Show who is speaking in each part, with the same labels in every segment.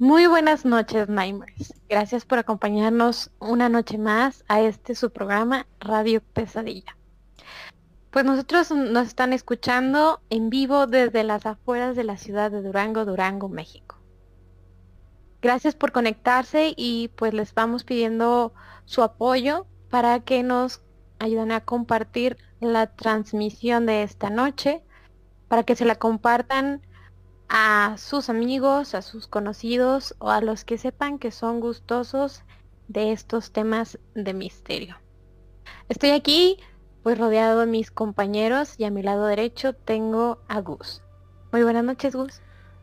Speaker 1: Muy buenas noches, Nightmares. Gracias por acompañarnos una noche más a este su programa Radio Pesadilla. Pues nosotros nos están escuchando en vivo desde las afueras de la ciudad de Durango, Durango, México. Gracias por conectarse y pues les vamos pidiendo su apoyo para que nos ayuden a compartir la transmisión de esta noche, para que se la compartan a sus amigos, a sus conocidos o a los que sepan que son gustosos de estos temas de misterio. Estoy aquí pues rodeado de mis compañeros y a mi lado derecho tengo a Gus. Muy buenas noches Gus.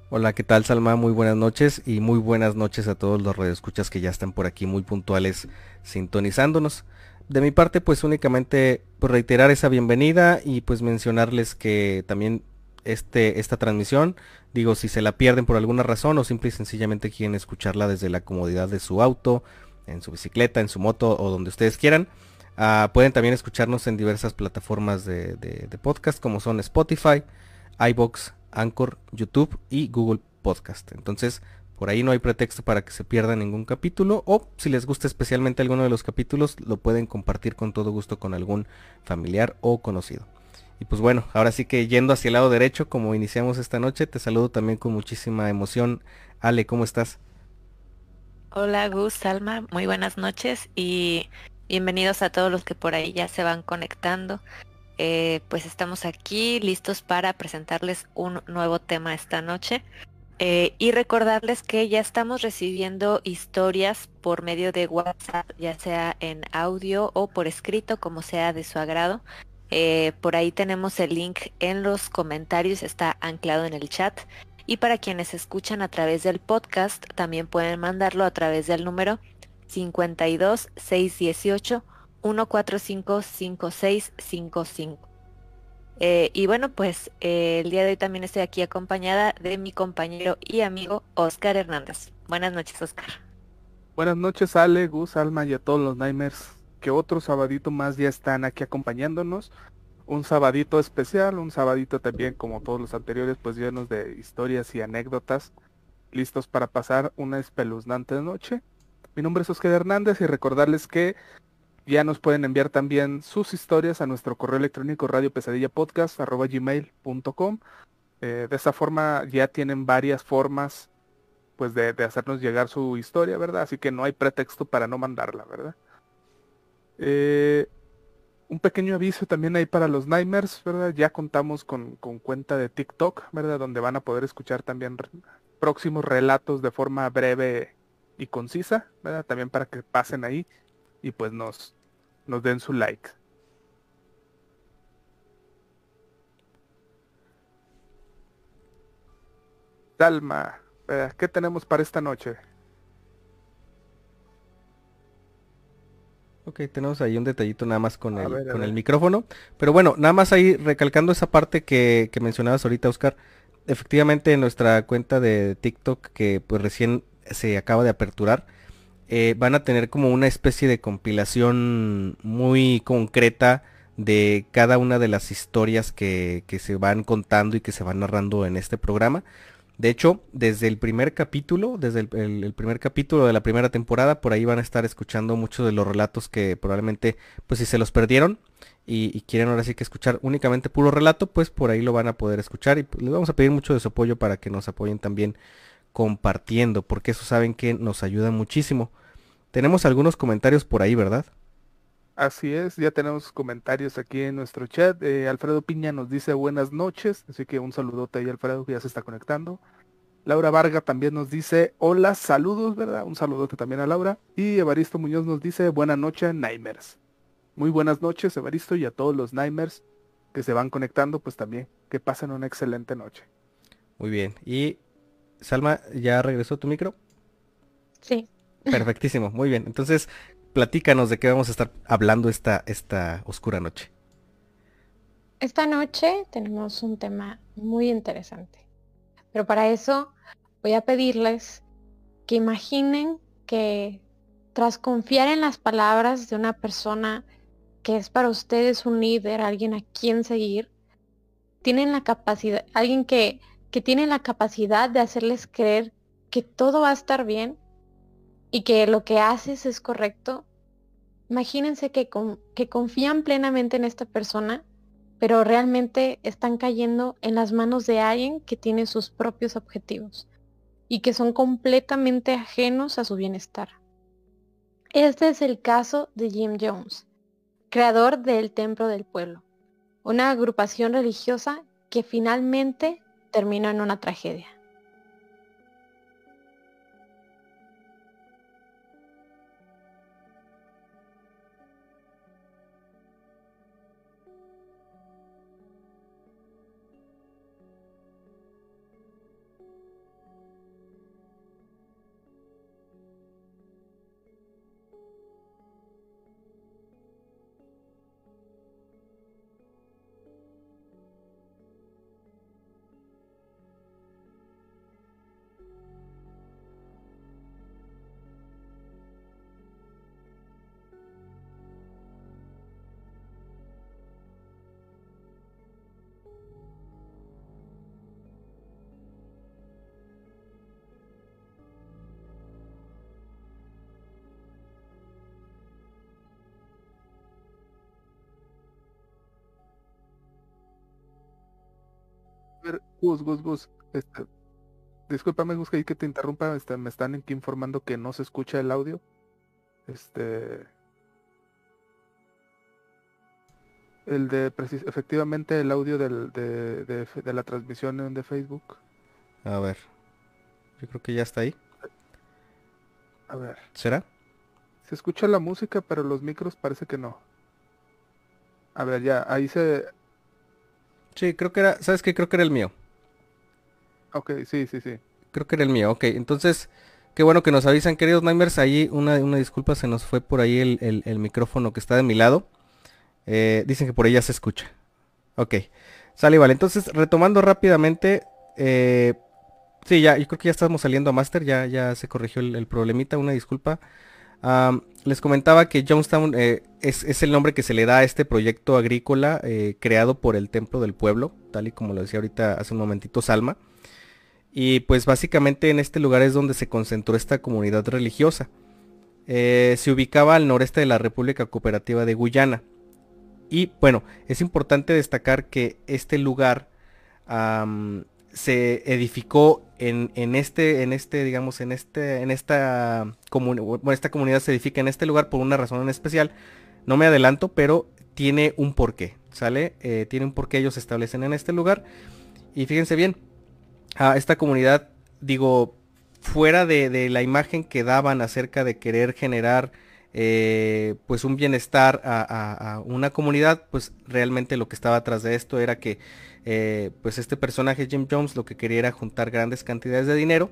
Speaker 2: Hola, ¿qué tal Salma? Muy buenas noches y muy buenas noches a todos los radioescuchas que ya están por aquí muy puntuales sintonizándonos. De mi parte pues únicamente pues, reiterar esa bienvenida y pues mencionarles que también este, esta transmisión. Digo, si se la pierden por alguna razón o simple y sencillamente quieren escucharla desde la comodidad de su auto, en su bicicleta, en su moto o donde ustedes quieran. Ah, pueden también escucharnos en diversas plataformas de, podcast como son Spotify, iBox, Anchor, YouTube y Google Podcast. Entonces, por ahí no hay pretexto para que se pierda ningún capítulo o si les gusta especialmente alguno de los capítulos, lo pueden compartir con todo gusto con algún familiar o conocido. Y pues bueno, ahora sí que yendo hacia el lado derecho, como iniciamos esta noche, te saludo también con muchísima emoción. Ale, ¿cómo estás?
Speaker 3: Hola Gus, Salma, muy buenas noches y bienvenidos a todos los que por ahí ya se van conectando. Eh, pues estamos aquí listos para presentarles un nuevo tema esta noche. Eh, y recordarles que ya estamos recibiendo historias por medio de WhatsApp, ya sea en audio o por escrito, como sea de su agrado. Eh, por ahí tenemos el link en los comentarios, está anclado en el chat. Y para quienes escuchan a través del podcast, también pueden mandarlo a través del número 52 618 145 5655. y bueno, pues eh, el día de hoy también estoy aquí acompañada de mi compañero y amigo Oscar Hernández. Buenas noches, Oscar.
Speaker 4: Buenas noches, Ale, Gus, Alma y a todos los Nightmares que otro sabadito más ya están aquí acompañándonos. Un sabadito especial, un sabadito también como todos los anteriores, pues llenos de historias y anécdotas, listos para pasar una espeluznante noche. Mi nombre es Oscar Hernández y recordarles que ya nos pueden enviar también sus historias a nuestro correo electrónico radiopesadillapodcast.com. Eh, de esa forma ya tienen varias formas pues de, de hacernos llegar su historia, ¿verdad? Así que no hay pretexto para no mandarla, ¿verdad? Eh, un pequeño aviso también ahí para los Nightmares, ¿verdad? Ya contamos con, cuenta de TikTok, ¿verdad? Donde van a poder escuchar también próximos relatos de forma breve y concisa, ¿verdad? También para que pasen ahí y pues nos, nos den su like. Dalma, ¿qué tenemos para esta noche?
Speaker 2: Ok, tenemos ahí un detallito nada más con, el, con el micrófono. Pero bueno, nada más ahí recalcando esa parte que, que mencionabas ahorita, Oscar. Efectivamente, en nuestra cuenta de TikTok, que pues recién se acaba de aperturar, eh, van a tener como una especie de compilación muy concreta de cada una de las historias que, que se van contando y que se van narrando en este programa. De hecho, desde el primer capítulo, desde el, primer capítulo de la primera temporada, por ahí van a estar escuchando muchos de los relatos que probablemente, pues si se los perdieron y, quieren ahora sí que escuchar únicamente puro relato, pues por ahí lo van a poder escuchar y pues, les vamos a pedir mucho de su apoyo para que nos apoyen también compartiendo, porque eso saben que nos ayuda muchísimo. Tenemos algunos comentarios por ahí, ¿verdad?
Speaker 4: Así es, ya tenemos comentarios aquí en nuestro chat. Eh, Alfredo Piña nos dice buenas noches, así que un saludote ahí Alfredo que ya se está conectando. Laura Varga también nos dice hola, saludos, ¿verdad? Un saludote también a Laura. Y Evaristo Muñoz nos dice buena noche, Nightmares. Muy buenas noches, Evaristo, y a todos los Nightmares que se van conectando, pues también que pasen una excelente noche.
Speaker 2: Muy bien. Y Salma, ¿ya regresó tu micro?
Speaker 1: Sí.
Speaker 2: Perfectísimo, muy bien. Entonces, platícanos de qué vamos a estar hablando esta, esta oscura noche.
Speaker 1: Esta noche tenemos un tema muy interesante. Pero para eso voy a pedirles que imaginen que tras confiar en las palabras de una persona que es para ustedes un líder, alguien a quien seguir, tienen la capacidad, alguien que, que tiene la capacidad de hacerles creer que todo va a estar bien y que lo que haces es correcto, imagínense que, que confían plenamente en esta persona, pero realmente están cayendo en las manos de alguien que tiene sus propios objetivos y que son completamente ajenos a su bienestar. Este es el caso de Jim Jones, creador del Templo del Pueblo, una agrupación religiosa que finalmente terminó en una tragedia.
Speaker 4: Gus, Gus, Gus, este, discúlpame Gus que te interrumpa, este, me están aquí informando que no se escucha el audio. Este, el de efectivamente el audio del, de, de, la transmisión de Facebook.
Speaker 2: A ver, yo creo que ya está ahí.
Speaker 4: A ver.
Speaker 2: ¿Será?
Speaker 4: Se escucha la música, pero los micros parece que no. A ver, ya, ahí se...
Speaker 2: Sí, creo que era, ¿sabes qué? Creo que era el mío.
Speaker 4: Ok, sí, sí, sí.
Speaker 2: Creo que era el mío, ok. Entonces, qué bueno que nos avisan, queridos Nightmares. Ahí una, una disculpa, se nos fue por ahí el, micrófono que está de mi lado. Eh, dicen que por ella se escucha. Ok. Sale, vale. Entonces, retomando rápidamente. Eh, sí, ya, yo creo que ya estamos saliendo a Master. Ya, ya se corrigió el, problemita. Una disculpa. les comentaba que Jonestown eh, es, es, el nombre que se le da a este proyecto agrícola creado por el Templo del Pueblo, tal y como lo decía ahorita hace un momentito Salma. Y pues básicamente en este lugar es donde se concentró esta comunidad religiosa. Eh, se ubicaba al noreste de la República Cooperativa de Guyana. Y bueno, es importante destacar que este lugar se edificó en, este, en este, digamos, en este, en esta comunidad, bueno, esta comunidad se edifica en este lugar por una razón en especial. No me adelanto, pero tiene un porqué, ¿sale? Eh, tiene un porqué ellos se establecen en este lugar. Y fíjense bien, a esta comunidad, digo, fuera de, la imagen que daban acerca de querer generar eh, pues un bienestar a, una comunidad, pues realmente lo que estaba atrás de esto era que eh, pues este personaje Jim Jones lo que quería era juntar grandes cantidades de dinero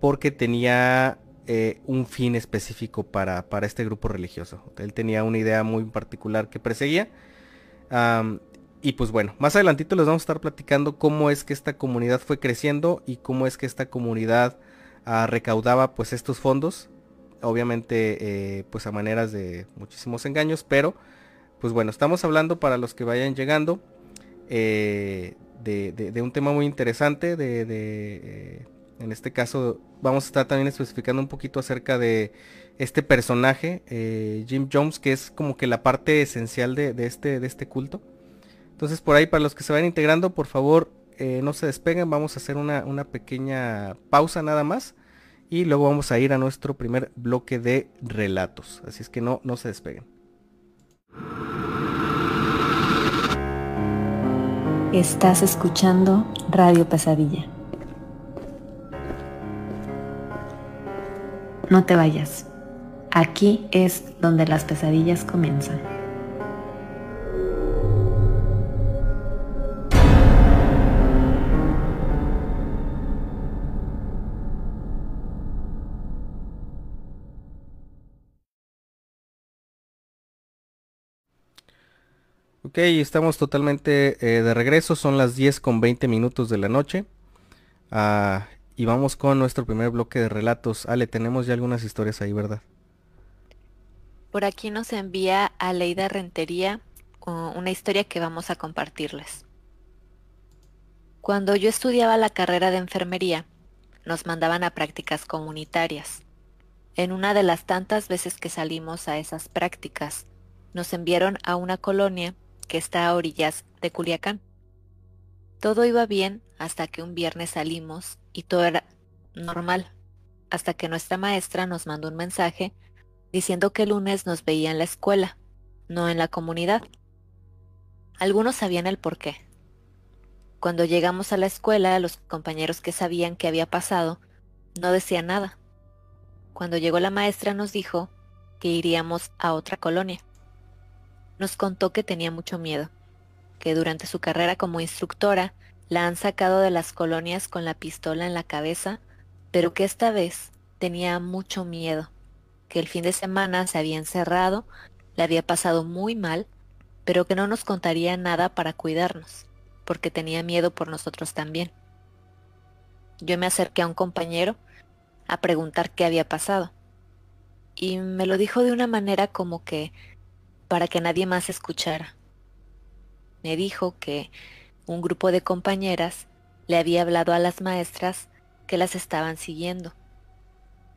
Speaker 2: porque tenía eh, un fin específico para, para, este grupo religioso. Él tenía una idea muy particular que perseguía. Y pues bueno, más adelantito les vamos a estar platicando cómo es que esta comunidad fue creciendo y cómo es que esta comunidad ah, recaudaba pues estos fondos. Obviamente eh, pues a maneras de muchísimos engaños, pero pues bueno, estamos hablando para los que vayan llegando eh, de, un tema muy interesante. De, eh, en este caso vamos a estar también especificando un poquito acerca de este personaje, Jim Jones, que es como que la parte esencial de, este, de este culto. Entonces por ahí para los que se van integrando, por favor eh, no se despeguen, vamos a hacer una, una pequeña pausa nada más y luego vamos a ir a nuestro primer bloque de relatos. Así es que no, no se despeguen.
Speaker 3: Estás escuchando Radio Pesadilla. No te vayas. Aquí es donde las pesadillas comienzan.
Speaker 2: Ok, estamos totalmente eh, de regreso, son las 10 con 20 minutos de la noche. Ah, y vamos con nuestro primer bloque de relatos. Ale, tenemos ya algunas historias ahí, ¿verdad?
Speaker 3: Por aquí nos envía a Leida Rentería una historia que vamos a compartirles. Cuando yo estudiaba la carrera de enfermería, nos mandaban a prácticas comunitarias. En una de las tantas veces que salimos a esas prácticas, nos enviaron a una colonia que está a orillas de Culiacán. Todo iba bien hasta que un viernes salimos y todo era normal, hasta que nuestra maestra nos mandó un mensaje diciendo que el lunes nos veía en la escuela, no en la comunidad. Algunos sabían el por qué. Cuando llegamos a la escuela, los compañeros que sabían qué había pasado no decían nada. Cuando llegó la maestra nos dijo que iríamos a otra colonia. Nos contó que tenía mucho miedo, que durante su carrera como instructora la han sacado de las colonias con la pistola en la cabeza, pero que esta vez tenía mucho miedo, que el fin de semana se había encerrado, le había pasado muy mal, pero que no nos contaría nada para cuidarnos, porque tenía miedo por nosotros también. Yo me acerqué a un compañero a preguntar qué había pasado. Y me lo dijo de una manera como que para que nadie más escuchara. Me dijo que un grupo de compañeras le había hablado a las maestras que las estaban siguiendo.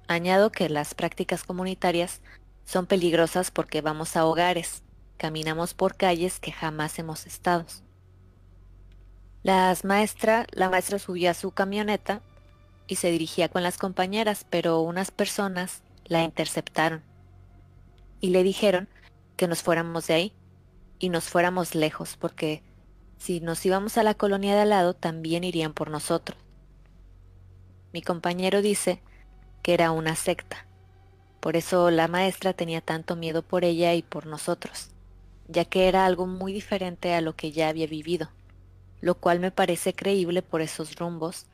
Speaker 3: Añado que las prácticas comunitarias son peligrosas porque vamos a hogares, caminamos por calles que jamás hemos estado. Las maestra, la maestra subió a su camioneta y se dirigía con las compañeras, pero unas personas la interceptaron y le dijeron que nos fuéramos de ahí y nos fuéramos lejos, porque si nos íbamos a la colonia de al lado también irían por nosotros. Mi compañero dice que era una secta, por eso la maestra tenía tanto miedo por ella y por nosotros, ya que era algo muy diferente a lo que ya había vivido, lo cual me parece creíble por esos rumbos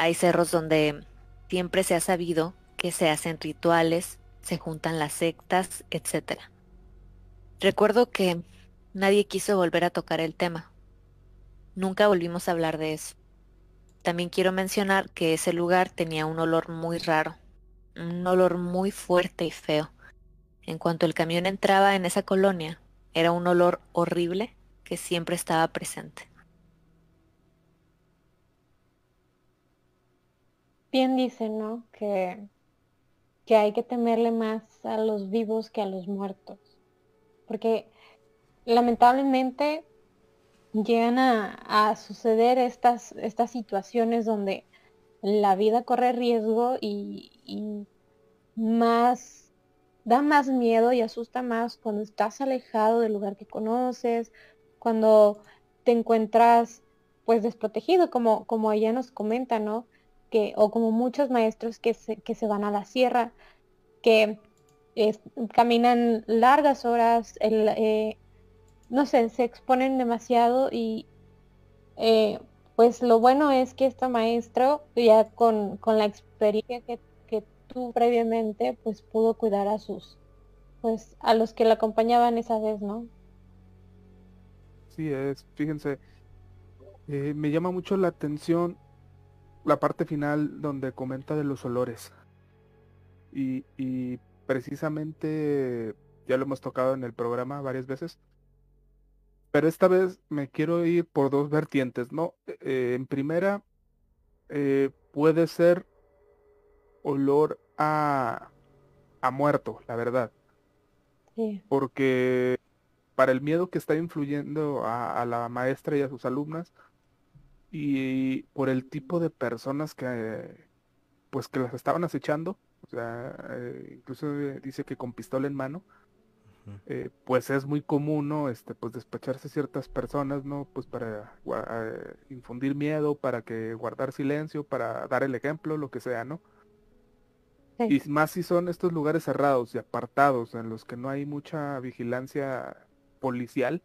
Speaker 3: hay cerros donde siempre se ha sabido que se hacen rituales, se juntan las sectas, etc. Recuerdo que nadie quiso volver a tocar el tema. Nunca volvimos a hablar de eso. También quiero mencionar que ese lugar tenía un olor muy raro, un olor muy fuerte y feo. En cuanto el camión entraba en esa colonia, era un olor horrible que siempre estaba presente.
Speaker 1: bien dicen, ¿no? Que, que hay que temerle más a los vivos que a los muertos. Porque lamentablemente llegan a, suceder estas, estas situaciones donde la vida corre riesgo y, y, más da más miedo y asusta más cuando estás alejado del lugar que conoces, cuando te encuentras pues desprotegido, como, como ella nos comenta, ¿no? que, o como muchos maestros que se, que se van a la sierra, que caminan largas horas, el, eh, no sé, se exponen demasiado y eh, pues lo bueno es que este maestro, ya con, con la experiencia que, que tuvo previamente, pues pudo cuidar a sus, pues a los que la acompañaban esa vez, ¿no?
Speaker 4: Sí, es, fíjense, eh, me llama mucho la atención la parte final donde comenta de los olores. Y, y, precisamente ya lo hemos tocado en el programa varias veces. Pero esta vez me quiero ir por dos vertientes, ¿no? Eh, en primera, eh, puede ser olor a, a muerto, la verdad. Porque para el miedo que está influyendo a, a la maestra y a sus alumnas, y por el tipo de personas que pues que las estaban acechando, o sea, eh, incluso dice que con pistola en mano, eh, pues es muy común, ¿no? Este, pues despacharse ciertas personas, ¿no? Pues para eh, infundir miedo, para que guardar silencio, para dar el ejemplo, lo que sea, ¿no? Y más si son estos lugares cerrados y apartados en los que no hay mucha vigilancia policial,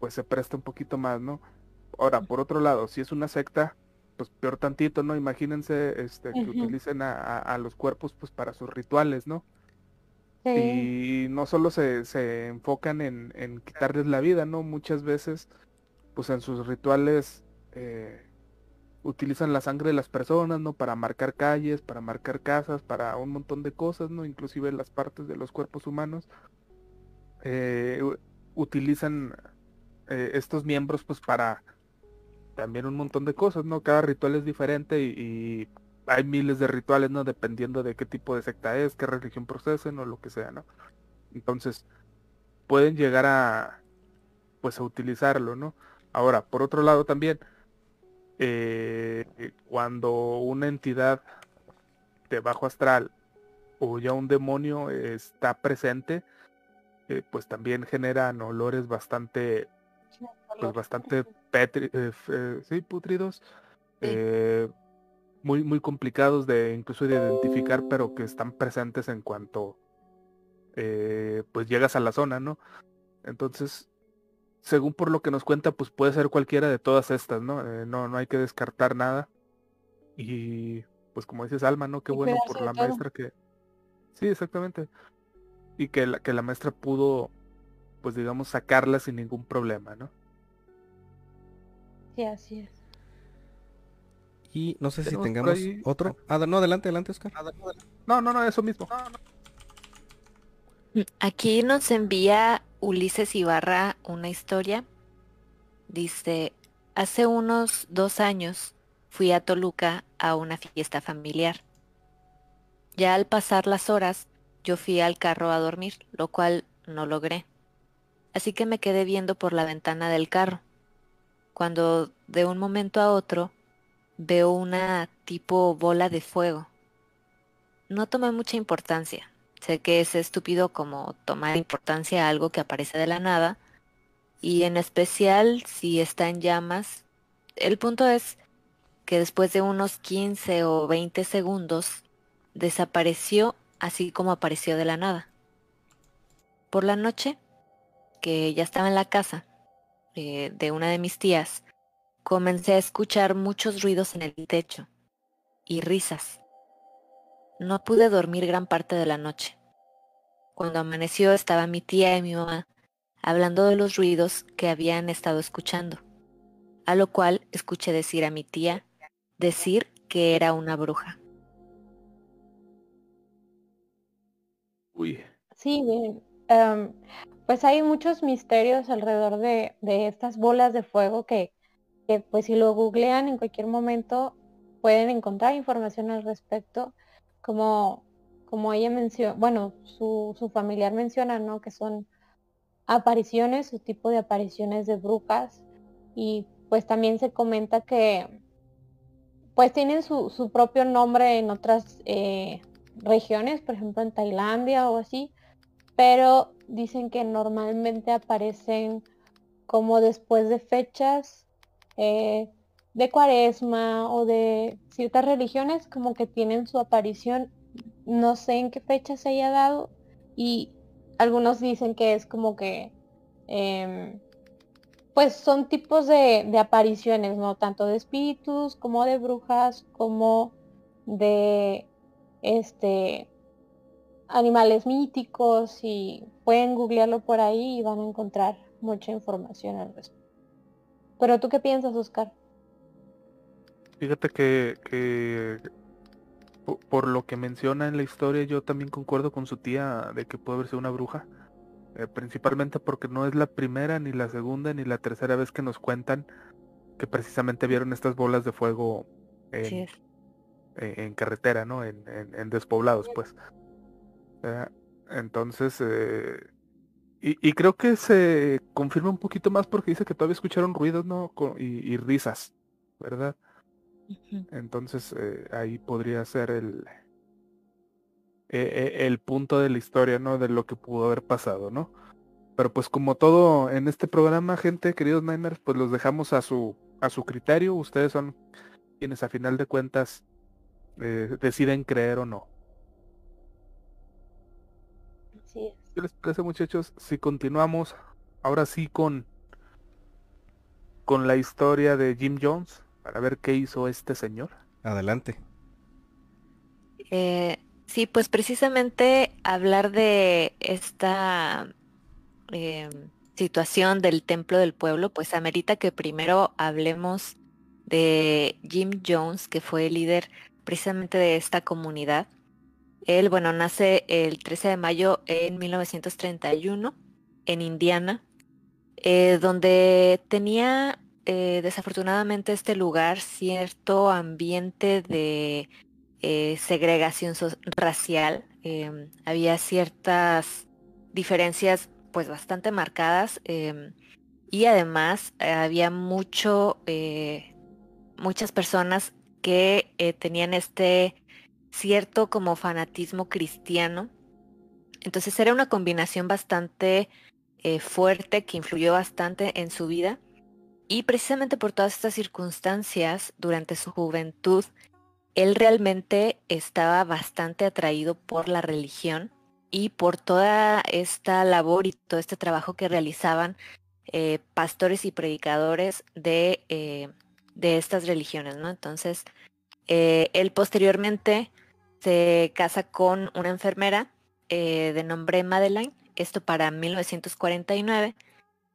Speaker 4: pues se presta un poquito más, ¿no? Ahora, por otro lado, si es una secta, pues peor tantito, ¿no? Imagínense este, que utilicen a, los cuerpos pues para sus rituales, ¿no? Y no solo se, se enfocan en, en, quitarles la vida, ¿no? Muchas veces, pues en sus rituales eh, utilizan la sangre de las personas, ¿no? Para marcar calles, para marcar casas, para un montón de cosas, ¿no? Inclusive las partes de los cuerpos humanos. Eh, utilizan eh, estos miembros pues para también un montón de cosas, ¿no? Cada ritual es diferente y, hay miles de rituales, ¿no? Dependiendo de qué tipo de secta es, qué religión procesen o lo que sea, ¿no? Entonces, pueden llegar a, pues, a utilizarlo, ¿no? Ahora, por otro lado también, eh, cuando una entidad de bajo astral o ya un demonio está presente, eh, pues también generan olores bastante, pues bastante petri eh, eh, sí, putridos, muy, muy complicados de incluso de identificar, pero que están presentes en cuanto pues llegas a la zona, ¿no? Entonces, según por lo que nos cuenta, pues puede ser cualquiera de todas estas, ¿no? no, no hay que descartar nada. Y pues como dices, Alma, ¿no? Qué bueno por la maestra que... Sí, exactamente y que la, que la maestra pudo, pues digamos, sacarla sin ningún problema, ¿no?
Speaker 1: Sí, así es.
Speaker 2: Y no sé si tengamos otro. Ah, no, adelante, adelante, Oscar.
Speaker 4: No, no, no, eso mismo.
Speaker 3: Aquí nos envía Ulises Ibarra una historia. Dice, hace unos dos años fui a Toluca a una fiesta familiar. Ya al pasar las horas yo fui al carro a dormir, lo cual no logré. Así que me quedé viendo por la ventana del carro, cuando de un momento a otro veo una tipo bola de fuego. No tomé mucha importancia. Sé que es estúpido como tomar importancia a algo que aparece de la nada, y en especial si está en llamas. El punto es que después de unos 15 o 20 segundos desapareció así como apareció de la nada. Por la noche, que ya estaba en la casa eh, de una de mis tías, comencé a escuchar muchos ruidos en el techo y risas. No pude dormir gran parte de la noche. Cuando amaneció estaba mi tía y mi mamá hablando de los ruidos que habían estado escuchando, a lo cual escuché decir a mi tía decir que era una bruja.
Speaker 1: Sí, bien. Em, pues hay muchos misterios alrededor de, estas bolas de fuego que, pues si lo googlean en cualquier momento pueden encontrar información al respecto. Como, como ella menciona, bueno, su, su familiar menciona, ¿no? Que son apariciones, su tipo de apariciones de brujas. Y pues también se comenta que pues tienen su, su propio nombre en otras eh, regiones, por ejemplo en Tailandia o así, pero dicen que normalmente aparecen como después de fechas eh, de cuaresma o de ciertas religiones como que tienen su aparición, no sé en qué fecha se haya dado y algunos dicen que es como que em, pues son tipos de, de, apariciones, ¿no? Tanto de espíritus como de brujas, como de este animales míticos y pueden googlearlo por ahí y van a encontrar mucha información al respecto. Pero tú qué piensas, Oscar?
Speaker 4: Fíjate que, por lo que menciona en la historia, yo también concuerdo con su tía de que puede haber sido una bruja. Eh, principalmente porque no es la primera, ni la segunda, ni la tercera vez que nos cuentan que precisamente vieron estas bolas de fuego en, e-, en, carretera, ¿no? En, en, despoblados, pues. Entonces, eh, y, creo que se confirma un poquito más porque dice que todavía escucharon ruidos, ¿no? y, risas, ¿verdad? Entonces, eh, ahí podría ser el, e, e, el punto de la historia, ¿no? De lo que pudo haber pasado, ¿no? Pero pues como todo en este programa, gente, queridos Niners, pues los dejamos a su, a su criterio. Ustedes son quienes a final de cuentas eh, deciden creer o no. ¿Qué les parece muchachos? Si continuamos ahora sí con con la historia de Jim Jones para ver qué hizo este señor.
Speaker 2: Adelante.
Speaker 3: Eh, sí, pues precisamente hablar de esta em, situación del templo del pueblo, pues amerita que primero hablemos de Jim Jones, que fue el líder precisamente de esta comunidad. Él, bueno, nace el 13 de mayo en 1931 en Indiana, eh, donde tenía eh, desafortunadamente este lugar cierto ambiente de eh, segregación racial. Em, había ciertas diferencias pues bastante marcadas em, y además había mucho, muchas personas que tenían este cierto como fanatismo cristiano. Entonces era una combinación bastante eh, fuerte que influyó bastante en su vida. Y precisamente por todas estas circunstancias, durante su juventud, él realmente estaba bastante atraído por la religión y por toda esta labor y todo este trabajo que realizaban eh, pastores y predicadores de, eh, de, estas religiones, ¿no? Entonces, él posteriormente se casa con una enfermera de nombre Madeline esto para 1949,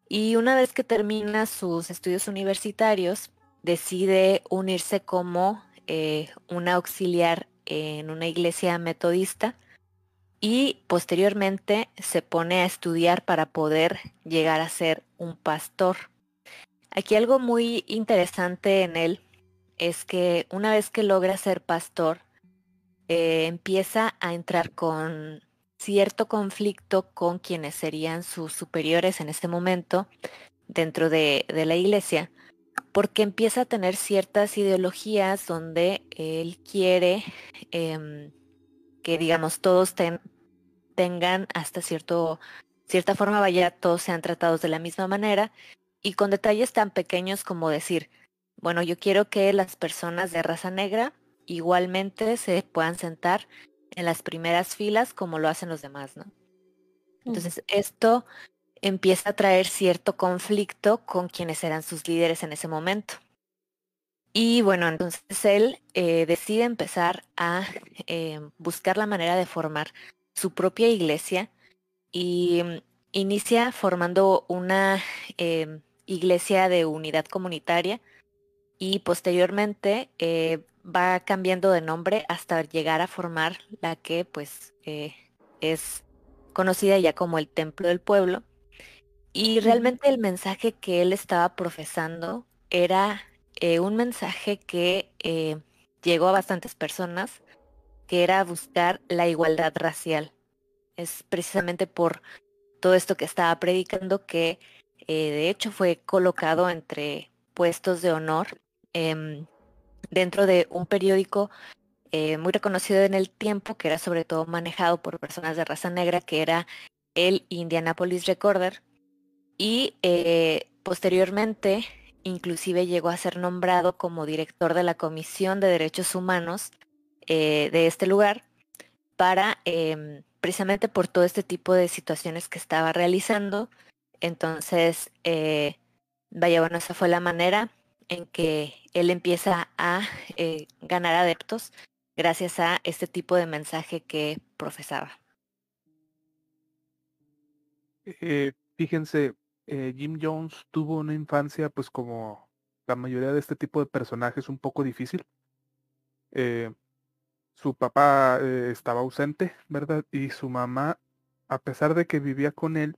Speaker 3: y una vez que termina sus estudios universitarios, decide unirse como eh, una auxiliar en una iglesia metodista y posteriormente se pone a estudiar para poder llegar a ser un pastor. Aquí algo muy interesante en él es que una vez que logra ser pastor, eh, empieza a entrar con cierto conflicto con quienes serían sus superiores en este momento dentro de, la iglesia, porque empieza a tener ciertas ideologías donde él quiere em, que, digamos, todos tengan hasta cierto, cierta forma, vaya, todos sean tratados de la misma manera y con detalles tan pequeños como decir, bueno, yo quiero que las personas de raza negra igualmente se puedan sentar en las primeras filas como lo hacen los demás, ¿no? Entonces, esto empieza a traer cierto conflicto con quienes eran sus líderes en ese momento. Y bueno, entonces él eh, decide empezar a eh, buscar la manera de formar su propia iglesia y mm, inicia formando una eh, iglesia de unidad comunitaria y posteriormente va cambiando de nombre hasta llegar a formar la que pues eh, es conocida ya como el Templo del Pueblo. Y realmente el mensaje que él estaba profesando era eh, un mensaje que eh, llegó a bastantes personas, que era buscar la igualdad racial. Es precisamente por todo esto que estaba predicando que de hecho fue colocado entre puestos de honor em, dentro de un periódico eh, muy reconocido en el tiempo, que era sobre todo manejado por personas de raza negra, que era el Indianapolis Recorder. Y eh, posteriormente, inclusive llegó a ser nombrado como director de la Comisión de Derechos Humanos eh, de este lugar para em, precisamente por todo este tipo de situaciones que estaba realizando. Entonces, vaya, bueno, esa fue la manera en que él empieza a eh, ganar adeptos gracias a este tipo de mensaje que profesaba.
Speaker 4: Eh, fíjense, eh, Jim Jones tuvo una infancia, pues como la mayoría de este tipo de personajes, un poco difícil. su papá estaba ausente, ¿verdad? Y su mamá, a pesar de que vivía con él,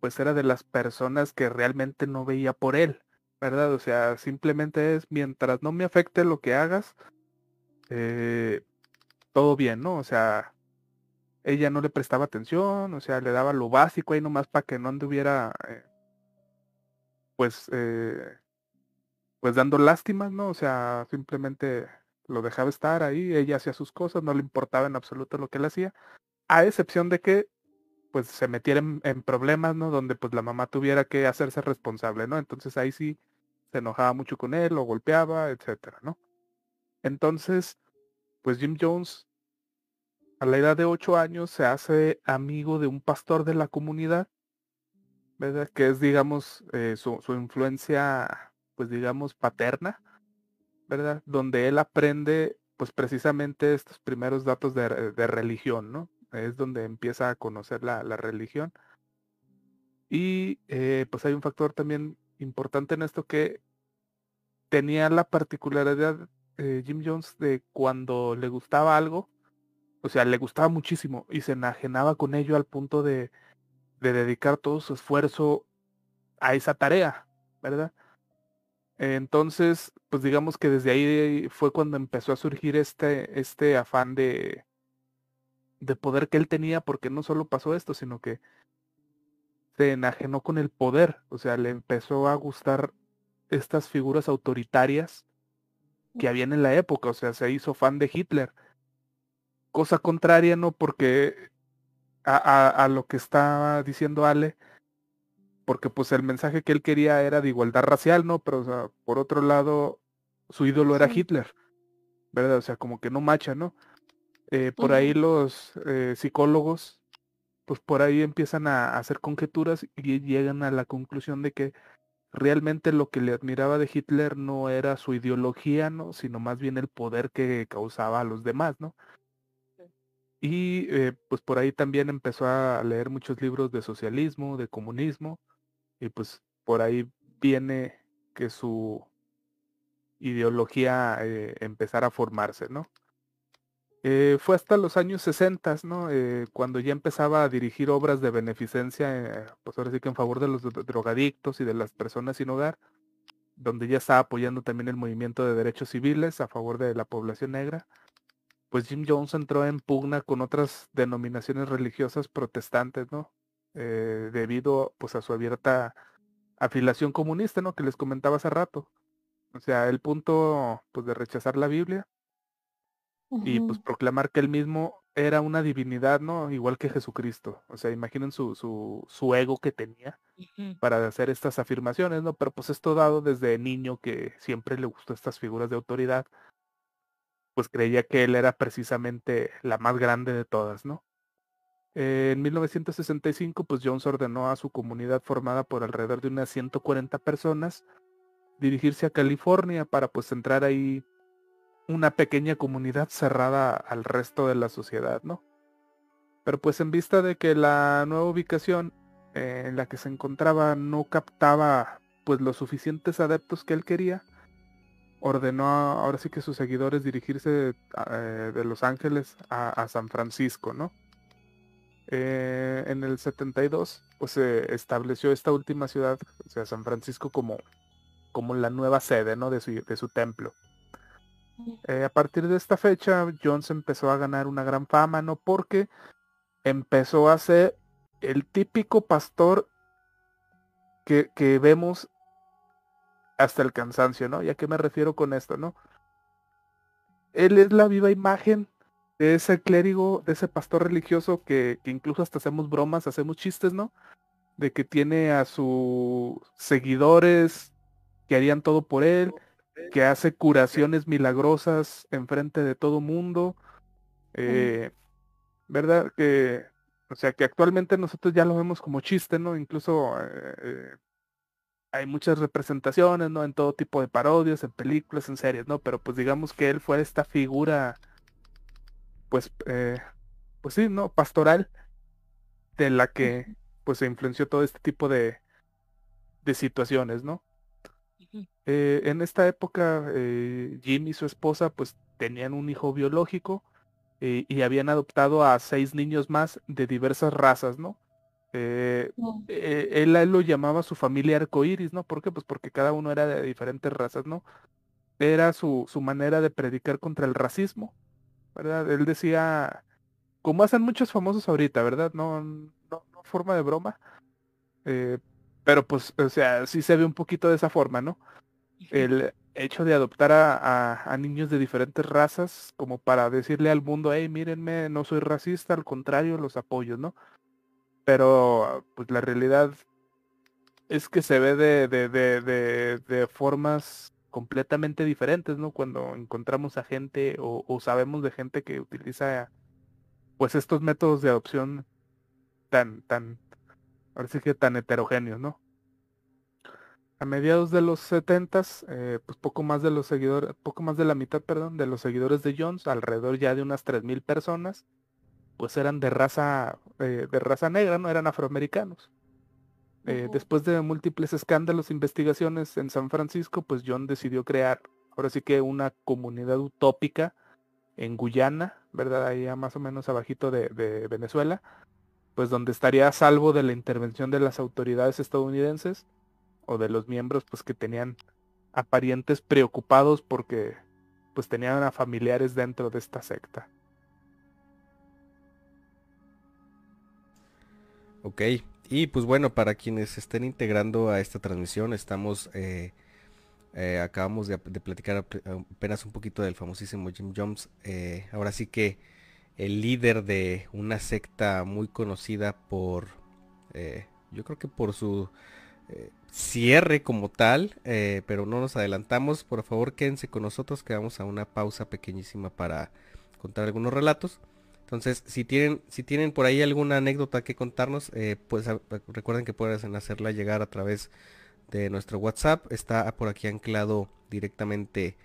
Speaker 4: pues era de las personas que realmente no veía por él. ¿Verdad? O sea, simplemente es mientras no me afecte lo que hagas, eh, todo bien, ¿no? O sea, ella no le prestaba atención, o sea, le daba lo básico ahí nomás para que no anduviera, eh, pues, eh, pues dando lástimas, ¿no? O sea, simplemente lo dejaba estar ahí, ella hacía sus cosas, no le importaba en absoluto lo que él hacía, a excepción de que pues se metiera en, en, problemas, ¿no? Donde pues la mamá tuviera que hacerse responsable, ¿no? Entonces ahí sí se enojaba mucho con él, lo golpeaba, etcétera, ¿no? Entonces, pues Jim Jones, a la edad de ocho años, se hace amigo de un pastor de la comunidad, ¿verdad? Que es, digamos, eh, su, influencia, pues digamos, paterna, ¿verdad? Donde él aprende, pues precisamente estos primeros datos de, religión, ¿no? Es donde empieza a conocer la, religión. Y eh, pues hay un factor también importante en esto que tenía la particularidad eh, Jim Jones de cuando le gustaba algo, o sea, le gustaba muchísimo y se enajenaba con ello al punto de, de dedicar todo su esfuerzo a esa tarea, ¿verdad? Entonces, pues digamos que desde ahí fue cuando empezó a surgir este, este afán de, de poder que él tenía, porque no solo pasó esto, sino que se enajenó con el poder, o sea, le empezó a gustar estas figuras autoritarias que habían en la época, o sea, se hizo fan de Hitler. Cosa contraria, ¿no? Porque a, a, lo que estaba diciendo Ale, porque pues el mensaje que él quería era de igualdad racial, ¿no? Pero o sea, por otro lado, su ídolo era Hitler, ¿verdad? O sea, como que no macha, ¿no? Eh, por ahí los eh, psicólogos, pues por ahí empiezan a, hacer conjeturas y llegan a la conclusión de que realmente lo que le admiraba de Hitler no era su ideología, ¿no? Sino más bien el poder que causaba a los demás, ¿no? Y eh, pues por ahí también empezó a leer muchos libros de socialismo, de comunismo, y pues por ahí viene que su ideología eh, empezara a formarse, ¿no? Eh, fue hasta los años 60, ¿no? cuando ya empezaba a dirigir obras de beneficencia, pues ahora sí que en favor de los drogadictos y de las personas sin hogar, donde ya estaba apoyando también el movimiento de derechos civiles a favor de la población negra pues Jim Jones entró en pugna con otras denominaciones religiosas protestantes, ¿no? Eh, debido pues a su abierta afiliación comunista, ¿no? Que les comentaba hace rato. O sea, el punto pues de rechazar la Biblia y pues proclamar que él mismo era una divinidad, ¿no? Igual que Jesucristo. O sea, imaginen su, su, su ego que tenía para hacer estas afirmaciones, ¿no? Pero pues esto dado desde niño que siempre le gustó estas figuras de autoridad pues creía que él era precisamente la más grande de todas, ¿no? en 1965, pues Jones ordenó a su comunidad formada por alrededor de unas 140 personas dirigirse a California para pues entrar ahí una pequeña comunidad cerrada al resto de la sociedad, ¿no? Pero pues en vista de que la nueva ubicación en la que se encontraba no captaba pues los suficientes adeptos que él quería, ordenó ahora sí que sus seguidores dirigirse eh, de Los Ángeles a, San Francisco, ¿no? Eh, en el 72, pues se estableció esta última ciudad, o sea, San Francisco como, como la nueva sede, ¿no? De su, de su templo. Eh, a partir de esta fecha, Jones empezó a ganar una gran fama, ¿no? Porque empezó a ser el típico pastor que, que vemos hasta el cansancio, ¿no? ¿Y a qué me refiero con esto, no? Él es la viva imagen de ese clérigo, de ese pastor religioso que, incluso hasta hacemos bromas, hacemos chistes, ¿no? De que tiene a sus seguidores que harían todo por él, que hace curaciones milagrosas en frente de todo mundo. Eh, ¿Verdad? Que, o sea, que actualmente nosotros ya lo vemos como chiste, ¿no? Incluso eh, eh, hay muchas representaciones, ¿no? En todo tipo de parodias, en películas, en series, ¿no? Pero pues digamos que él fue esta figura, pues, eh, pues sí, ¿no? Pastoral, de la que pues se influenció todo este tipo de, de situaciones, ¿no? Eh, en esta época, eh, Jim y su esposa pues tenían un hijo biológico y habían adoptado a seis niños más de diversas razas, ¿no? Eh, eh, él, él, lo llamaba su familia arcoíris, ¿no? ¿Por qué? Pues porque cada uno era de diferentes razas, ¿no? Era su, su manera de predicar contra el racismo, ¿verdad? Él decía, como hacen muchos famosos ahorita, ¿verdad? No, no, no forma de broma. Eh, pero pues, o sea, sí se ve un poquito de esa forma, ¿no? El hecho de adoptar a, a, a, niños de diferentes razas como para decirle al mundo, hey, mírenme, no soy racista, al contrario, los apoyo, ¿no? pero pues la realidad es que se ve de, de, de, de, formas completamente diferentes, ¿no? Cuando encontramos a gente o, o, sabemos de gente que utiliza pues estos métodos de adopción tan, tan, ahora sí que tan heterogéneos, ¿no? A mediados de los setentas, eh, pues poco más de los seguidores, poco más de la mitad, perdón, de los seguidores de Jones, alrededor ya de unas 3.000 personas, pues eran de raza, eh, de raza negra, no eran afroamericanos. Eh, después de múltiples escándalos e investigaciones en San Francisco, pues John decidió crear, ahora sí que una comunidad utópica en Guyana, ¿verdad? Ahí más o menos abajito de, de Venezuela, pues donde estaría a salvo de la intervención de las autoridades estadounidenses o de los miembros pues que tenían a parientes preocupados porque pues tenían a familiares dentro de esta secta.
Speaker 2: Ok, y pues bueno, para quienes estén integrando a esta transmisión, estamos, eh, eh, acabamos de, platicar apenas un poquito del famosísimo Jim Jones. Eh, ahora sí que el líder de una secta muy conocida por, yo creo que por su cierre como tal, pero no nos adelantamos. Por favor, quédense con nosotros, que vamos a una pausa pequeñísima para contar algunos relatos. Entonces, si tienen, si tienen por ahí alguna anécdota que contarnos, eh, pues recuerden que pueden hacerla llegar a través de nuestro WhatsApp. Está por aquí anclado directamente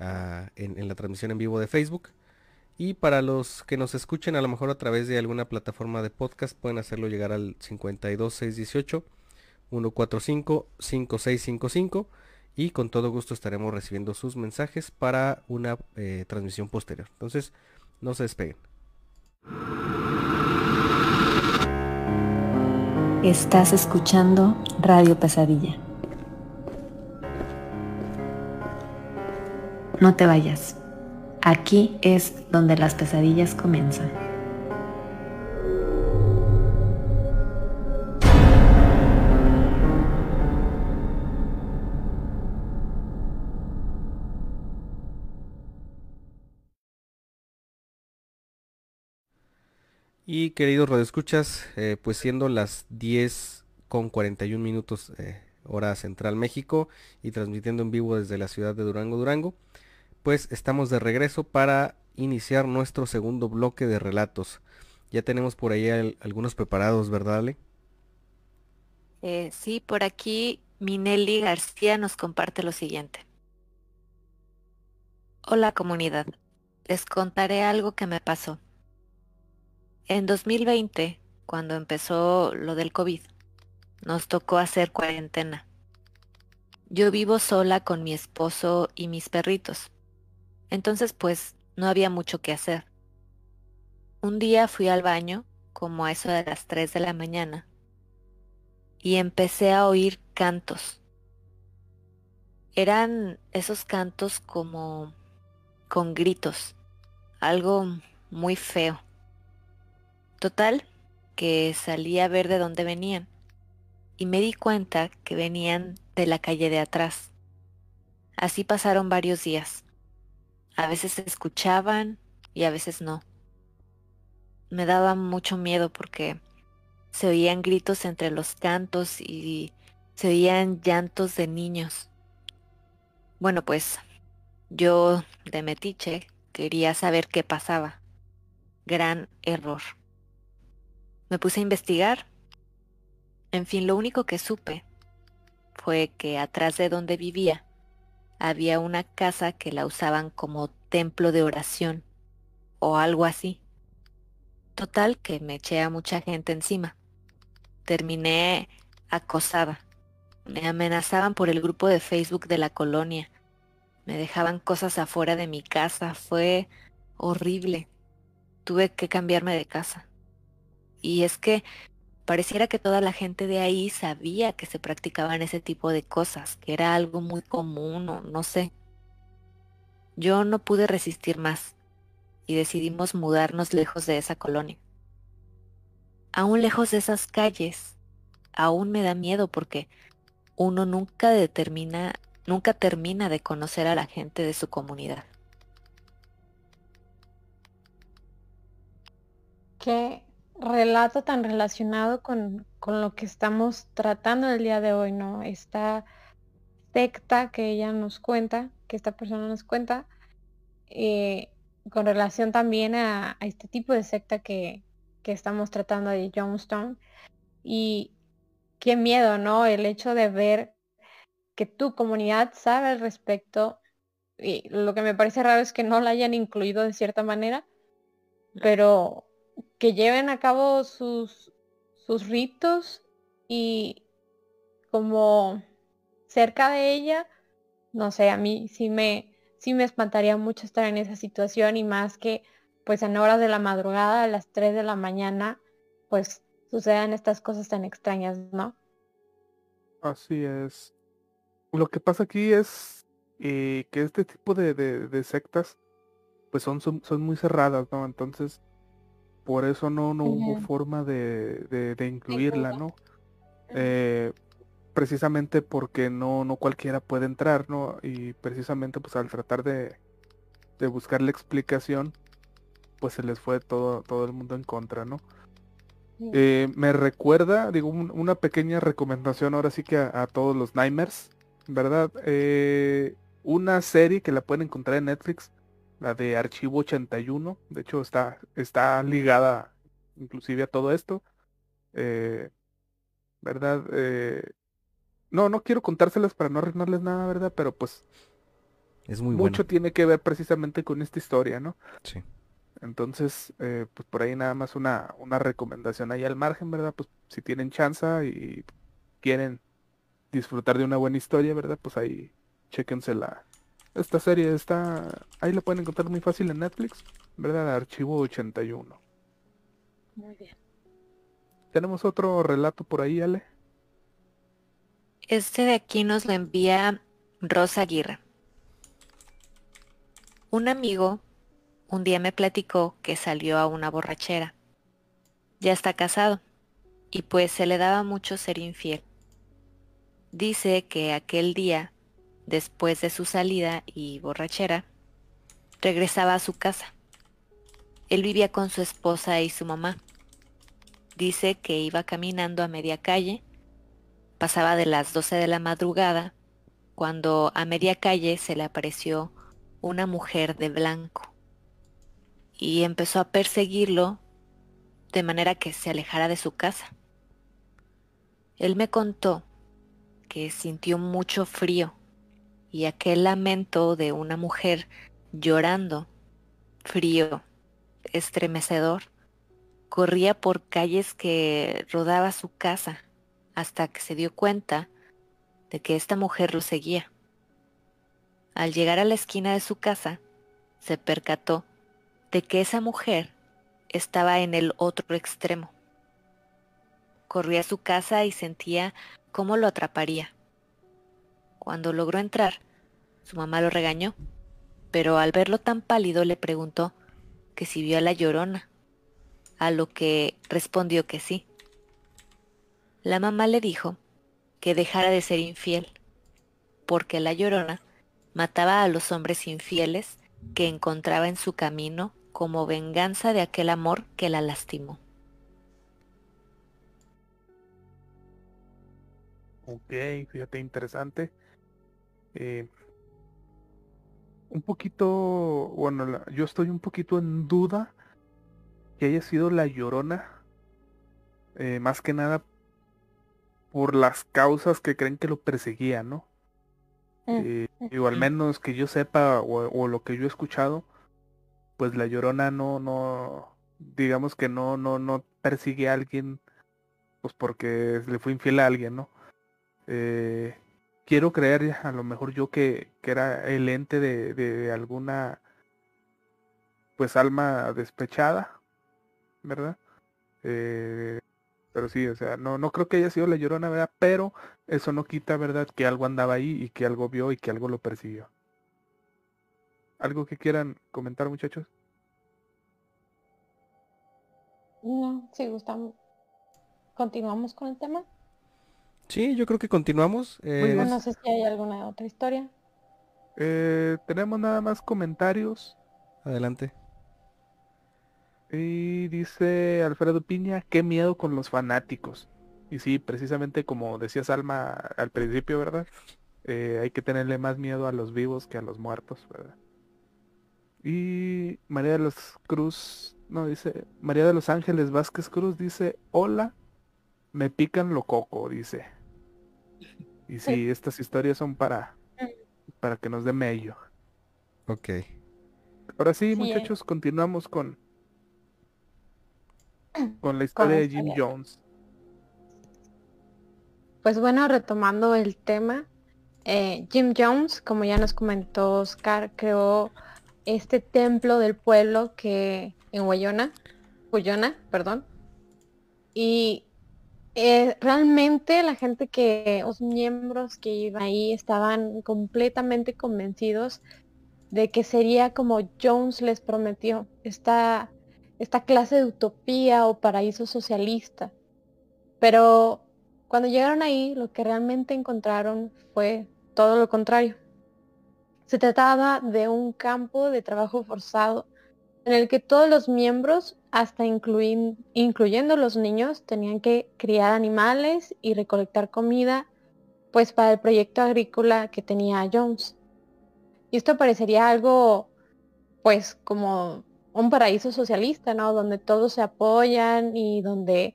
Speaker 2: ah, en, la transmisión en vivo de Facebook. Y para los que nos escuchen a lo mejor a través de alguna plataforma de podcast, pueden hacerlo llegar al 52618 145 5655 y con todo gusto estaremos recibiendo sus mensajes para una eh, transmisión posterior. Entonces, no se despeguen.
Speaker 5: Estás escuchando Radio Pesadilla. No te vayas. Aquí es donde las pesadillas comienzan.
Speaker 2: Y queridos radioescuchas, eh, pues siendo las 10 con 41 minutos eh, hora central México y transmitiendo en vivo desde la ciudad de Durango, Durango, pues estamos de regreso para iniciar nuestro segundo bloque de relatos. Ya tenemos por ahí algunos preparados, ¿verdad, Ale?
Speaker 3: Eh, sí, por aquí Minelli García nos comparte lo siguiente. Hola comunidad, les contaré algo que me pasó. En 2020, cuando empezó lo del COVID, nos tocó hacer cuarentena. Yo vivo sola con mi esposo y mis perritos. Entonces pues no había mucho que hacer. Un día fui al baño, como a eso de las 3 de la mañana, y empecé a oír cantos. Eran esos cantos como con gritos, algo muy feo. Total, que salí a ver de dónde venían y me di cuenta que venían de la calle de atrás. Así pasaron varios días. A veces escuchaban y a veces no. Me daba mucho miedo porque se oían gritos entre los cantos y se oían llantos de niños. Bueno, pues yo de metiche quería saber qué pasaba. Gran error. Me puse a investigar. En fin, lo único que supe fue que atrás de donde vivía había una casa que la usaban como templo de oración o algo así. Total que me eché a mucha gente encima. Terminé acosada. Me amenazaban por el grupo de Facebook de la colonia. Me dejaban cosas afuera de mi casa. Fue horrible. Tuve que cambiarme de casa. Y es que pareciera que toda la gente de ahí sabía que se practicaban ese tipo de cosas, que era algo muy común o no sé. Yo no pude resistir más y decidimos mudarnos lejos de esa colonia. Aún lejos de esas calles, aún me da miedo porque uno nunca determina, nunca termina de conocer a la gente de su comunidad.
Speaker 1: ¿Qué, relato tan relacionado con, lo que estamos tratando el día de hoy, ¿no? Esta secta que ella nos cuenta, que esta persona nos cuenta, eh, con relación también a, este tipo de secta que, que estamos tratando de Jonestown. Y qué miedo, ¿no? El hecho de ver que tu comunidad sabe al respecto. Y lo que me parece raro es que no la hayan incluido de cierta manera, pero que lleven a cabo sus, sus ritos y como cerca de ella, no sé, a mí sí me, sí me espantaría mucho estar en esa situación y más que pues en horas de la madrugada, a las 3 de la mañana, pues sucedan estas cosas tan extrañas, ¿no?
Speaker 4: Así es. lo que pasa aquí es eh, que este tipo de, sectas pues son, son muy cerradas, ¿no? Entonces, por eso no, no hubo forma de, de- de incluirla. ¿no? Eh, precisamente porque no, no cualquiera puede entrar, ¿no? Y precisamente pues al tratar de, de buscar la explicación, pues se les fue todo, todo el mundo en contra, ¿no? Eh, me recuerda, digo, un- una pequeña recomendación ahora sí que a, a todos los Nightmares, ¿verdad? Eh, una serie que la pueden encontrar en Netflix, la de Archivo 81, de hecho está, está ligada inclusive a todo esto, eh, ¿verdad? Eh, no, no quiero contárselas para no arruinarles nada, ¿verdad? Pero pues
Speaker 2: Es muy
Speaker 4: mucho
Speaker 2: bueno.
Speaker 4: tiene que ver precisamente con esta historia, ¿no?
Speaker 2: Sí.
Speaker 4: Entonces, eh, pues por ahí nada más una, una recomendación ahí al margen, ¿verdad? Pues si tienen chance y quieren disfrutar de una buena historia, ¿verdad? Pues ahí chéquensela. Esta serie está, ahí la pueden encontrar muy fácil en Netflix, ¿verdad? Archivo 81.
Speaker 1: Muy bien.
Speaker 4: ¿Tenemos otro relato por ahí, Ale?
Speaker 3: Este de aquí nos lo envía Rosa Aguirre. Un amigo un día me platicó que salió a una borrachera. Ya está casado y pues se le daba mucho ser infiel. Dice que aquel día, después de su salida y borrachera, regresaba a su casa. Él vivía con su esposa y su mamá. Dice que iba caminando a media calle Pasaba de las 12 de la madrugada cuando a media calle se le apareció una mujer de blanco y empezó a perseguirlo de manera que se alejara de su casa. Él me contó que sintió mucho frío y aquel lamento de una mujer llorando, frío, estremecedor, corría por calles que rodaba su casa hasta que se dio cuenta de que esta mujer lo seguía. Al llegar a la esquina de su casa, se percató de que esa mujer estaba en el otro extremo. Corrió a su casa y sentía cómo lo atraparía. Cuando logró entrar, su mamá lo regañó, pero al verlo tan pálido le preguntó que si vio a la llorona, a lo que respondió que sí. La mamá le dijo que dejara de ser infiel, porque la llorona mataba a los hombres infieles que encontraba en su camino como venganza de aquel amor que la lastimó.
Speaker 4: Ok, fíjate, interesante. Eh, un poquito, bueno, la- yo estoy un poquito en duda que haya sido la llorona, eh, más que nada por las causas que creen que lo perseguía, ¿no?
Speaker 1: Mm,
Speaker 4: Eh, digo, al menos que yo sepa o, o lo que yo he escuchado, pues la llorona no, no, digamos que no, no, no persigue a alguien, pues porque le fue infiel a alguien, ¿no? Eh, quiero creer, a lo mejor yo que, que era el ente de, de alguna, pues alma despechada, ¿verdad? Eh, pero sí, o sea, no, no creo que haya sido la llorona, ¿verdad? Pero eso no quita, ¿verdad? Que algo andaba ahí y que algo vio y que algo lo persiguió. ¿Algo que quieran comentar, muchachos?
Speaker 1: No, si gustan, continuamos con el tema.
Speaker 2: Sí, yo creo que continuamos. eh,
Speaker 1: No, no sé si hay alguna otra historia.
Speaker 4: Eh, tenemos nada más comentarios.
Speaker 2: Adelante.
Speaker 4: Y dice Alfredo Piña, qué miedo con los fanáticos. Y sí, precisamente como decía Salma al principio, ¿verdad? Eh, hay que tenerle más miedo a los vivos que a los muertos, ¿verdad? Y María de los Cruz, no, dice, María de los Ángeles Vázquez Cruz dice, hola, me pican lo coco, dice. Y sí, estas historias son para, para que nos dé mello.
Speaker 2: Ok.
Speaker 4: Ahora sí,
Speaker 1: Sí, eh.
Speaker 4: muchachos, continuamos con, con la historia de Jim. Jones.
Speaker 1: Pues bueno, retomando el tema, eh, Jim Jones, como ya nos comentó Oscar, creó este templo del pueblo que en Wayona, Cuyona, perdón. Y eh, realmente la gente que, los miembros que iban ahí estaban completamente convencidos de que sería como Jones les prometió, esta, esta clase de utopía o paraíso socialista. Pero cuando llegaron ahí, lo que realmente encontraron fue todo lo contrario. Se trataba de un campo de trabajo forzado en el que todos los miembros, hasta incluyendo los niños, tenían que criar animales y recolectar comida, pues para el proyecto agrícola que tenía Jones. Y esto parecería algo, pues, como un paraíso socialista, ¿no? Donde todos se apoyan y donde,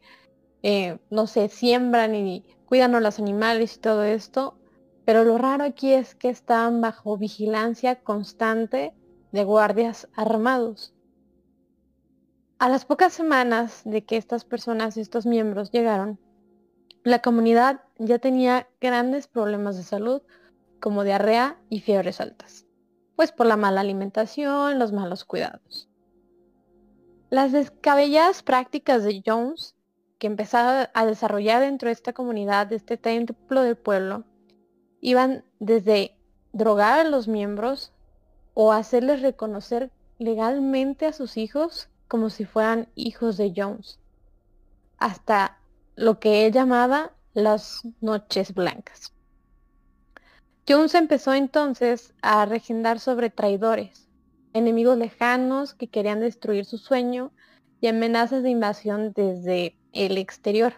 Speaker 1: eh, no se siembran y cuidan a los animales y todo esto. Pero lo raro aquí es que están bajo vigilancia constante de guardias armados. A las pocas semanas de que estas personas, estos miembros llegaron, la comunidad ya tenía grandes problemas de salud como diarrea y fiebres altas, pues por la mala alimentación, los malos cuidados. Las descabelladas prácticas de Jones, que empezaba a desarrollar dentro de esta comunidad, de este templo del pueblo, iban desde drogar a los miembros o hacerles reconocer legalmente a sus hijos como si fueran hijos de Jones, hasta lo que él llamaba las noches blancas. Jones empezó entonces a regendar sobre traidores, enemigos lejanos que querían destruir su sueño y amenazas de invasión desde el exterior.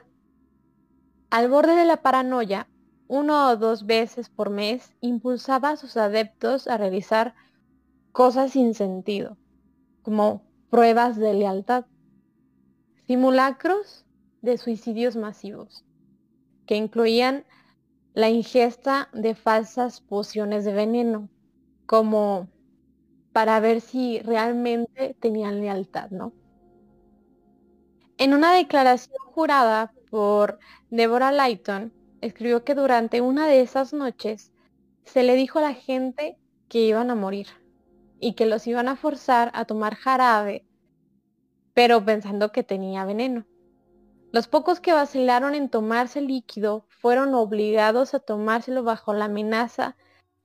Speaker 1: Al borde de la paranoia, uno o dos veces por mes impulsaba a sus adeptos a realizar cosas sin sentido, como pruebas de lealtad, simulacros de suicidios masivos, que incluían la ingesta de falsas pociones de veneno, como para ver si realmente tenían lealtad, ¿no? En una declaración jurada por Deborah Lighton, escribió que durante una de esas noches se le dijo a la gente que iban a morir y que los iban a forzar a tomar jarabe, pero pensando que tenía veneno. Los pocos que vacilaron en tomarse líquido fueron obligados a tomárselo bajo la amenaza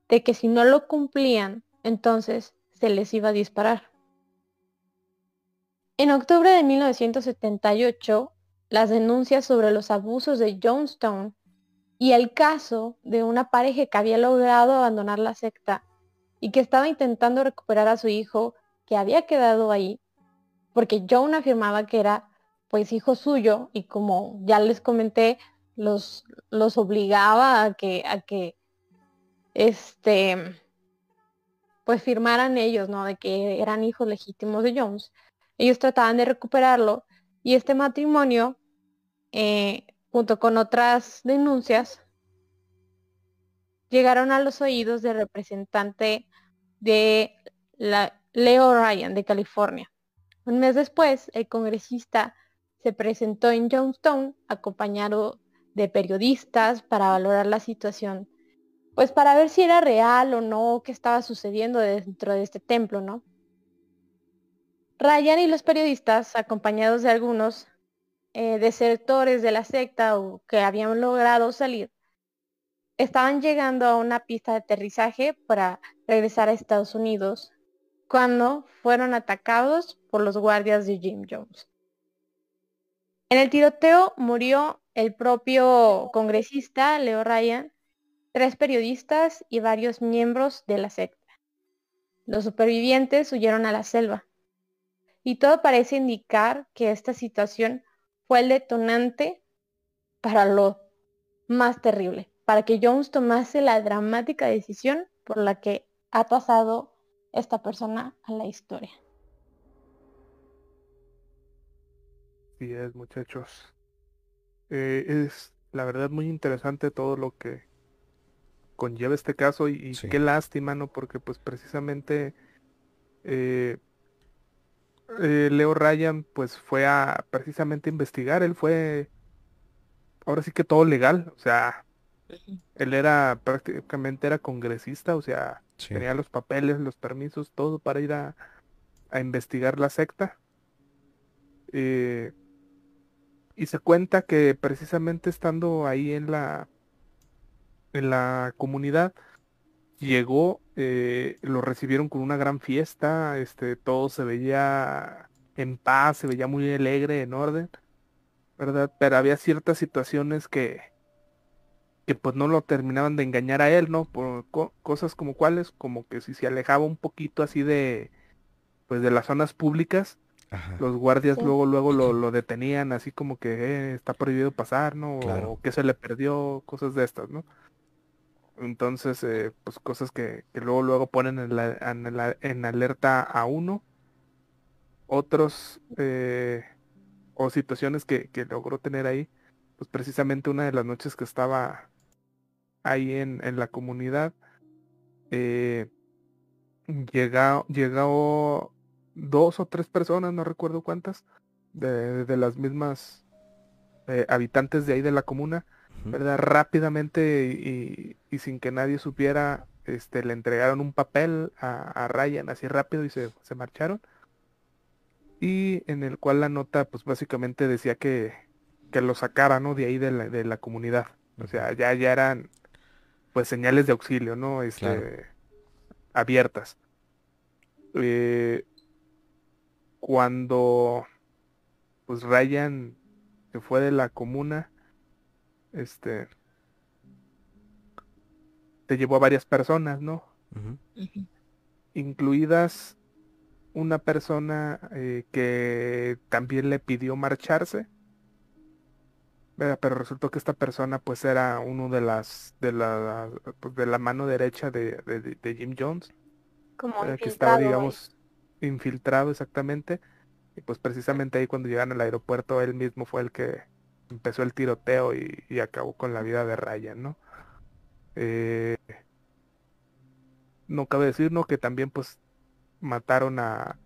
Speaker 1: de que si no lo cumplían, entonces se les iba a disparar. En octubre de 1978, las denuncias sobre los abusos de Jonestown y el caso de una pareja que había logrado abandonar la secta y que estaba intentando recuperar a su hijo que había quedado ahí, porque John afirmaba que era pues hijo suyo y como ya les comenté, los, los obligaba a que, a que este pues firmaran ellos, ¿no? De que eran hijos legítimos de Jones. Ellos trataban de recuperarlo y este matrimonio eh, junto con otras denuncias, llegaron a los oídos del representante de la Leo Ryan de California. Un mes después, el congresista se presentó en Jonestown acompañado de periodistas para valorar la situación, pues para ver si era real o no, qué estaba sucediendo dentro de este templo, ¿no? Ryan y los periodistas, acompañados de algunos eh, desertores de la secta o que habían logrado salir, estaban llegando a una pista de aterrizaje para regresar a Estados Unidos cuando fueron atacados por los guardias de Jim Jones. En el tiroteo murió el propio congresista Leo Ryan, tres periodistas y varios miembros de la secta. Los supervivientes huyeron a la selva. Y todo parece indicar que esta situación fue el detonante para lo más terrible, para que Jones tomase la dramática decisión por la que ha pasado esta persona a la historia.
Speaker 4: Sí es, muchachos. Eh, es la verdad muy interesante todo lo que conlleva este caso y, qué lástima, ¿no? Porque pues precisamente eh, eh, Leo Ryan pues fue a precisamente investigar, él fue ahora sí que todo legal, o sea, él era prácticamente era congresista, o sea, tenía los papeles, los permisos, todo para ir a, investigar la secta. Eh, y se cuenta que precisamente estando ahí en la en la comunidad llegó, eh, lo recibieron con una gran fiesta, este, todo se veía en paz, se veía muy alegre, en orden, ¿verdad? Pero había ciertas situaciones que, que pues no lo terminaban de engañar a él, ¿no? Por cosas como cuáles, como que si se alejaba un poquito así de, pues de las zonas públicas, los guardias luego, luego lo, lo, detenían, así como que eh, está prohibido pasar, ¿no? O que se le perdió, cosas de estas, ¿no? Entonces, eh, pues cosas que, luego, luego ponen en, la, en, alerta a uno. Otros, eh, o situaciones que, logró tener ahí, pues precisamente una de las noches que estaba ahí en, la comunidad, eh, llegó, llegó dos o tres personas, no recuerdo cuántas, de, de las mismas eh, habitantes de ahí de la comuna, ¿verdad? Rápidamente y, sin que nadie supiera, este, le entregaron un papel a, Ryan así rápido y se, marcharon. Y en el cual la nota, pues básicamente decía que, que lo sacara, ¿no? De ahí de la, de la comunidad. O sea, ya, ya eran, pues, señales de auxilio, ¿no? Este, abiertas. Eh, cuando, pues, Ryan se fue de la comuna, este, te llevó a varias personas, ¿no? Incluidas una persona eh, que también le pidió marcharse. Pero resultó que esta persona pues era uno de las de la pues, de la mano derecha de, de, Jim Jones.
Speaker 1: Como
Speaker 4: que estaba digamos infiltrado exactamente. Y pues precisamente ahí cuando llegan al aeropuerto él mismo fue el que empezó el tiroteo y, acabó con la vida de Ryan, ¿no? Eh, no cabe decir, ¿no? Que también pues mataron a,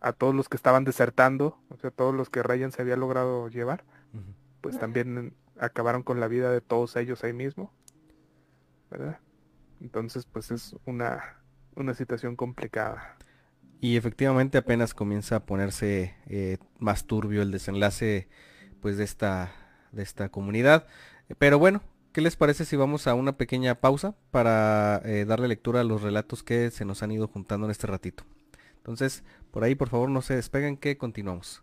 Speaker 4: a todos los que estaban desertando, o sea, todos los que Ryan se había logrado llevar, pues también acabaron con la vida de todos ellos ahí mismo, ¿verdad? Entonces, pues es una, una situación complicada.
Speaker 2: Y efectivamente apenas comienza a ponerse eh, más turbio el desenlace pues de esta de esta comunidad. Pero bueno, ¿qué les parece si vamos a una pequeña pausa para eh, darle lectura a los relatos que se nos han ido juntando en este ratito? Entonces, por ahí por favor no se despeguen que continuamos.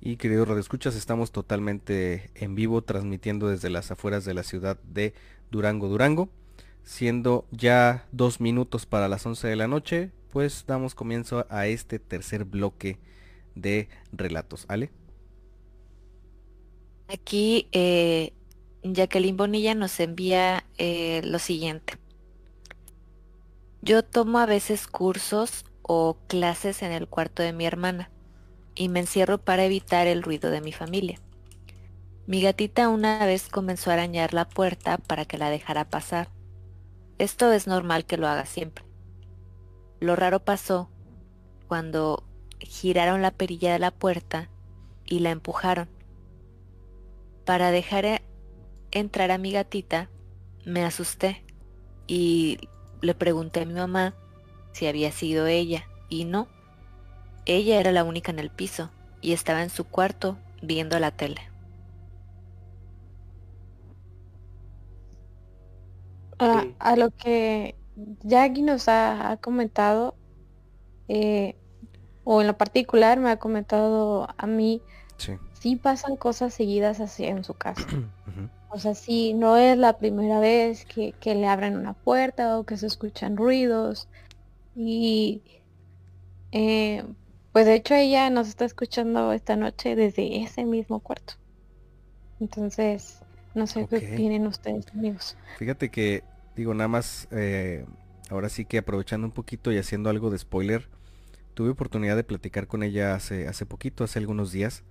Speaker 2: Y queridos radioescuchas, estamos totalmente en vivo transmitiendo desde las afueras de la ciudad de Durango, Durango. Siendo ya dos minutos para las 11 de la noche, pues damos comienzo a este tercer bloque de relatos. ¿Ale?
Speaker 3: Aquí eh, Jacqueline Bonilla nos envía eh, lo siguiente. Yo tomo a veces cursos o clases en el cuarto de mi hermana y me encierro para evitar el ruido de mi familia. Mi gatita una vez comenzó a arañar la puerta para que la dejara pasar. Esto es normal que lo haga siempre. Lo raro pasó cuando giraron la perilla de la puerta y la empujaron. Para dejar entrar a mi gatita, me asusté y le pregunté a mi mamá si había sido ella y no, ella era la única en el piso y estaba en su cuarto viendo la tele.
Speaker 1: a lo que Jackie nos ha, comentado, eh, o en lo particular me ha comentado a mí, sí, pasan cosas seguidas así en su casa. O sea, sí, no es la primera vez que, que, le abren una puerta o que se escuchan ruidos. Y eh, pues de hecho ella nos está escuchando esta noche desde ese mismo cuarto. Entonces, no sé qué opinan ustedes, amigos.
Speaker 2: Fíjate que, digo, nada más, eh, ahora sí que aprovechando un poquito y haciendo algo de spoiler, tuve oportunidad de platicar con ella hace, hace poquito, hace algunos días,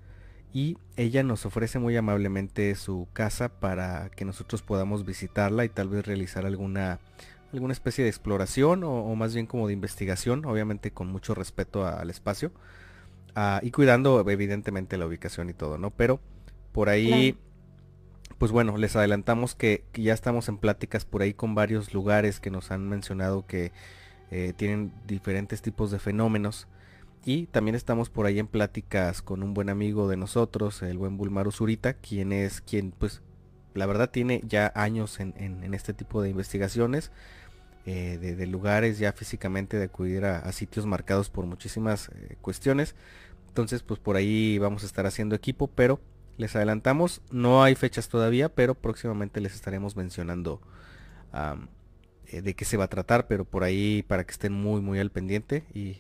Speaker 2: y ella nos ofrece muy amablemente su casa para que nosotros podamos visitarla y tal vez realizar alguna alguna especie de exploración o, más bien como de investigación, obviamente con mucho respeto al espacio ah, y cuidando evidentemente la ubicación y todo, ¿no? Pero por ahí, pues bueno, les adelantamos que, ya estamos en pláticas por ahí con varios lugares que nos han mencionado que eh, tienen diferentes tipos de fenómenos. Y también estamos por ahí en pláticas con un buen amigo de nosotros, el buen Bulmaro Zurita, quien es quien pues la verdad tiene ya años en, este tipo de investigaciones, eh, de, lugares ya físicamente, de acudir a, sitios marcados por muchísimas eh, cuestiones. Entonces pues por ahí vamos a estar haciendo equipo, pero les adelantamos, no hay fechas todavía, pero próximamente les estaremos mencionando eh, de qué se va a tratar, pero por ahí para que estén muy muy al pendiente y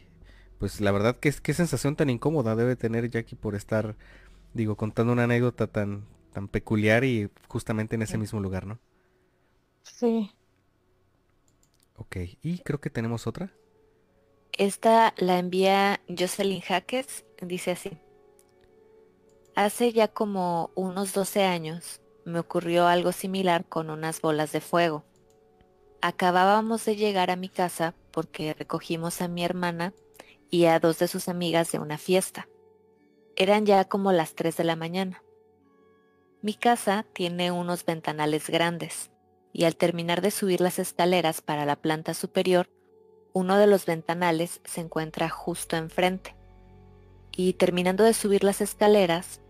Speaker 2: pues la verdad que qué sensación tan incómoda debe tener Jackie por estar, digo, contando una anécdota tan, tan peculiar y justamente en ese mismo lugar, ¿no?
Speaker 1: Sí.
Speaker 2: Ok, y creo que tenemos otra.
Speaker 3: Esta la envía Jocelyn Jaques, dice así. Hace ya como unos 12 años me ocurrió algo similar con unas bolas de fuego. Acabábamos de llegar a mi casa porque recogimos a mi hermana y a dos de sus amigas de una fiesta. Eran ya como las 3 de la mañana. Mi casa tiene unos ventanales grandes y al terminar de subir las escaleras para la planta superior, uno de los ventanales se encuentra justo enfrente. Y terminando de subir las escaleras,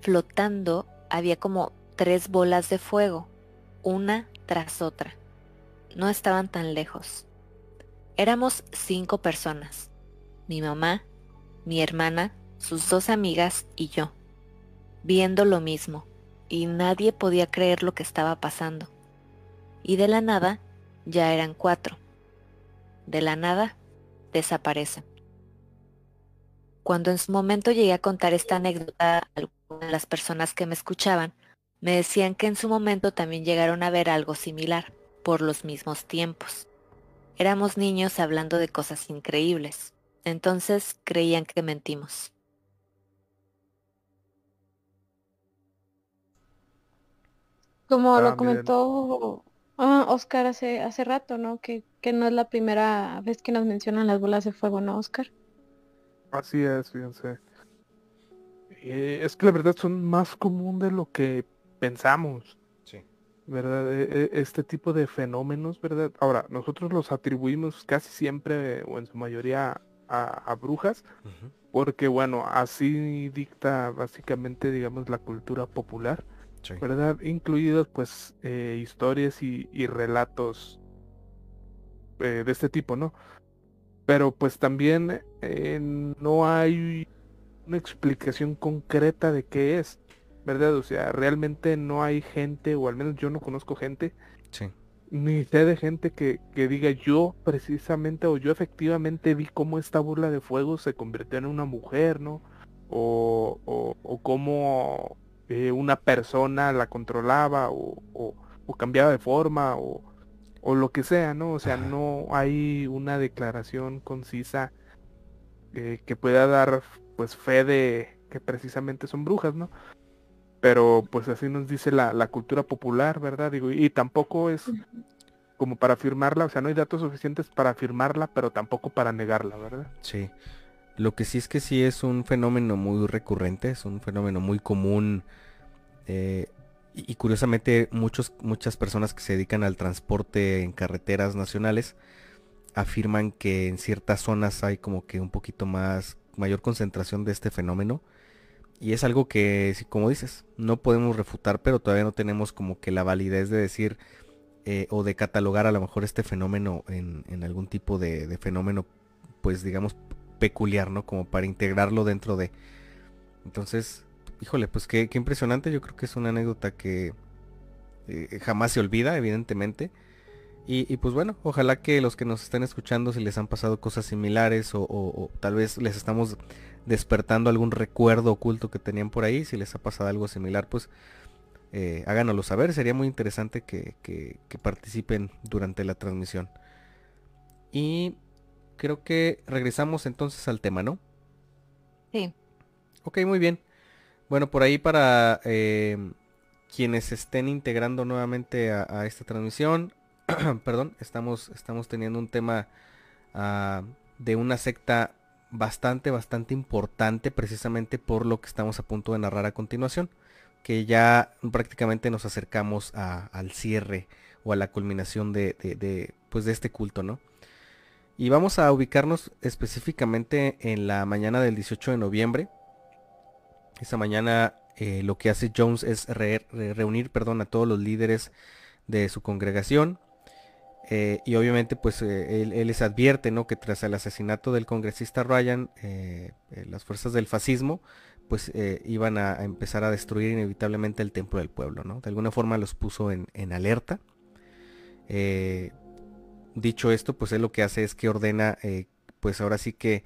Speaker 3: flotando había como tres bolas de fuego, una tras otra. No estaban tan lejos. Éramos cinco personas mi mamá, mi hermana, sus dos amigas y yo, viendo lo mismo, y nadie podía creer lo que estaba pasando. Y de la nada ya eran cuatro. De la nada desaparecen. Cuando en su momento llegué a contar esta anécdota a algunas de las personas que me escuchaban, me decían que en su momento también llegaron a ver algo similar, por los mismos tiempos. Éramos niños hablando de cosas increíbles. Entonces creían que mentimos.
Speaker 1: Como lo ah, comentó ah, Oscar hace, hace rato, ¿no? Que, que no es la primera vez que nos mencionan las bolas de fuego, ¿no, Oscar?
Speaker 4: Así es, fíjense. Eh, es que la verdad son más común de lo que pensamos.
Speaker 2: Sí.
Speaker 4: ¿Verdad? E, e, este tipo de fenómenos, ¿verdad? Ahora, nosotros los atribuimos casi siempre o en su mayoría a, brujas, porque bueno, así dicta básicamente, digamos, la cultura popular, ¿verdad? Incluidos pues eh, historias y, relatos eh, de este tipo, ¿no? Pero pues también eh, no hay una explicación concreta de qué es, ¿verdad? O sea, realmente no hay gente, o al menos yo no conozco gente
Speaker 2: sí
Speaker 4: ni sé de gente que, diga yo precisamente o yo efectivamente vi cómo esta burla de fuego se convirtió en una mujer, ¿no? O, o, cómo eh, una persona la controlaba o, o, cambiaba de forma o, o lo que sea, ¿no? O sea, no hay una declaración concisa eh, que pueda dar pues fe de que precisamente son brujas, ¿no? pero pues así nos dice la, la cultura popular, ¿verdad? Digo, y tampoco es como para afirmarla, o sea, no hay datos suficientes para afirmarla, pero tampoco para negarla, ¿verdad?
Speaker 2: Sí. Lo que sí es que sí es un fenómeno muy recurrente, es un fenómeno muy común eh, y, curiosamente muchos, muchas personas que se dedican al transporte en carreteras nacionales afirman que en ciertas zonas hay como que un poquito más, mayor concentración de este fenómeno y es algo que, como dices, no podemos refutar, pero todavía no tenemos como que la validez de decir eh, o de catalogar a lo mejor este fenómeno en, algún tipo de, fenómeno, pues digamos, peculiar, ¿no? Como para integrarlo dentro de... Entonces, híjole, pues qué, impresionante, yo creo que es una anécdota que eh, jamás se olvida, evidentemente. Y, pues bueno, ojalá que los que nos estén escuchando, si les han pasado cosas similares o tal vez les estamos despertando algún recuerdo oculto que tenían por ahí. Si les ha pasado algo similar, pues eh, háganoslo saber. Sería muy interesante que, participen durante la transmisión. Y creo que regresamos entonces al tema, ¿no?
Speaker 3: Sí.
Speaker 2: Ok, muy bien. Bueno, por ahí para eh, quienes estén integrando nuevamente a, esta transmisión, perdón, estamos, estamos teniendo un tema ah, de una secta bastante, bastante importante precisamente por lo que estamos a punto de narrar a continuación, que ya prácticamente nos acercamos al cierre o a la culminación de, pues de este culto, ¿no? Y vamos a ubicarnos específicamente en la mañana del 18 de noviembre. Esa mañana eh, lo que hace Jones es reunir perdón, a todos los líderes de su congregación. Eh, y obviamente pues eh, él, les advierte ¿no? que tras el asesinato del congresista Ryan, las fuerzas del fascismo pues iban a, empezar a destruir inevitablemente el templo del pueblo. ¿no? De alguna forma los puso en, en alerta. Dicho esto, pues él lo que hace es que ordena pues ahora sí que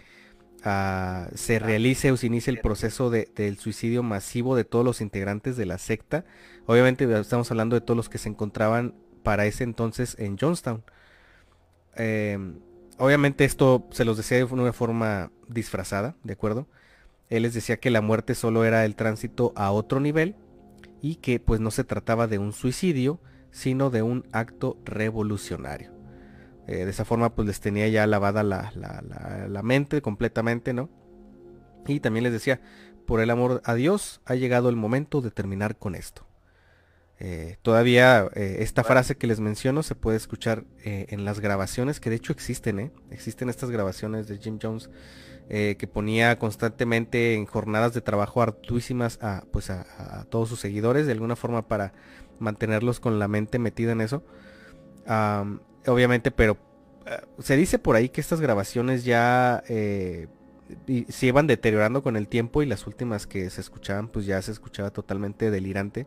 Speaker 2: Ah, se realice o se inicie el proceso del suicidio masivo de todos los integrantes de la secta. Obviamente estamos hablando de todos los que se encontraban para ese entonces en Johnstown. Em, obviamente esto se los decía de una forma disfrazada, ¿de acuerdo? Él les decía que la muerte solo era el tránsito a otro nivel y que pues no se trataba de un suicidio, sino de un acto revolucionario. Eh, de esa forma pues les tenía ya lavada la, mente completamente, ¿no? Y también les decía, por el amor a Dios ha llegado el momento de terminar con esto. Eh, todavía eh, esta frase que les menciono se puede escuchar en las grabaciones que de hecho existen, ¿eh? Existen estas grabaciones de Jim Jones que ponía constantemente en jornadas de trabajo arduísimas a, pues a, todos sus seguidores de alguna forma para mantenerlos con la mente metida en eso obviamente, pero eh, se dice por ahí que estas grabaciones ya eh, se iban deteriorando con el tiempo y las últimas que se escuchaban, pues ya se escuchaba totalmente delirante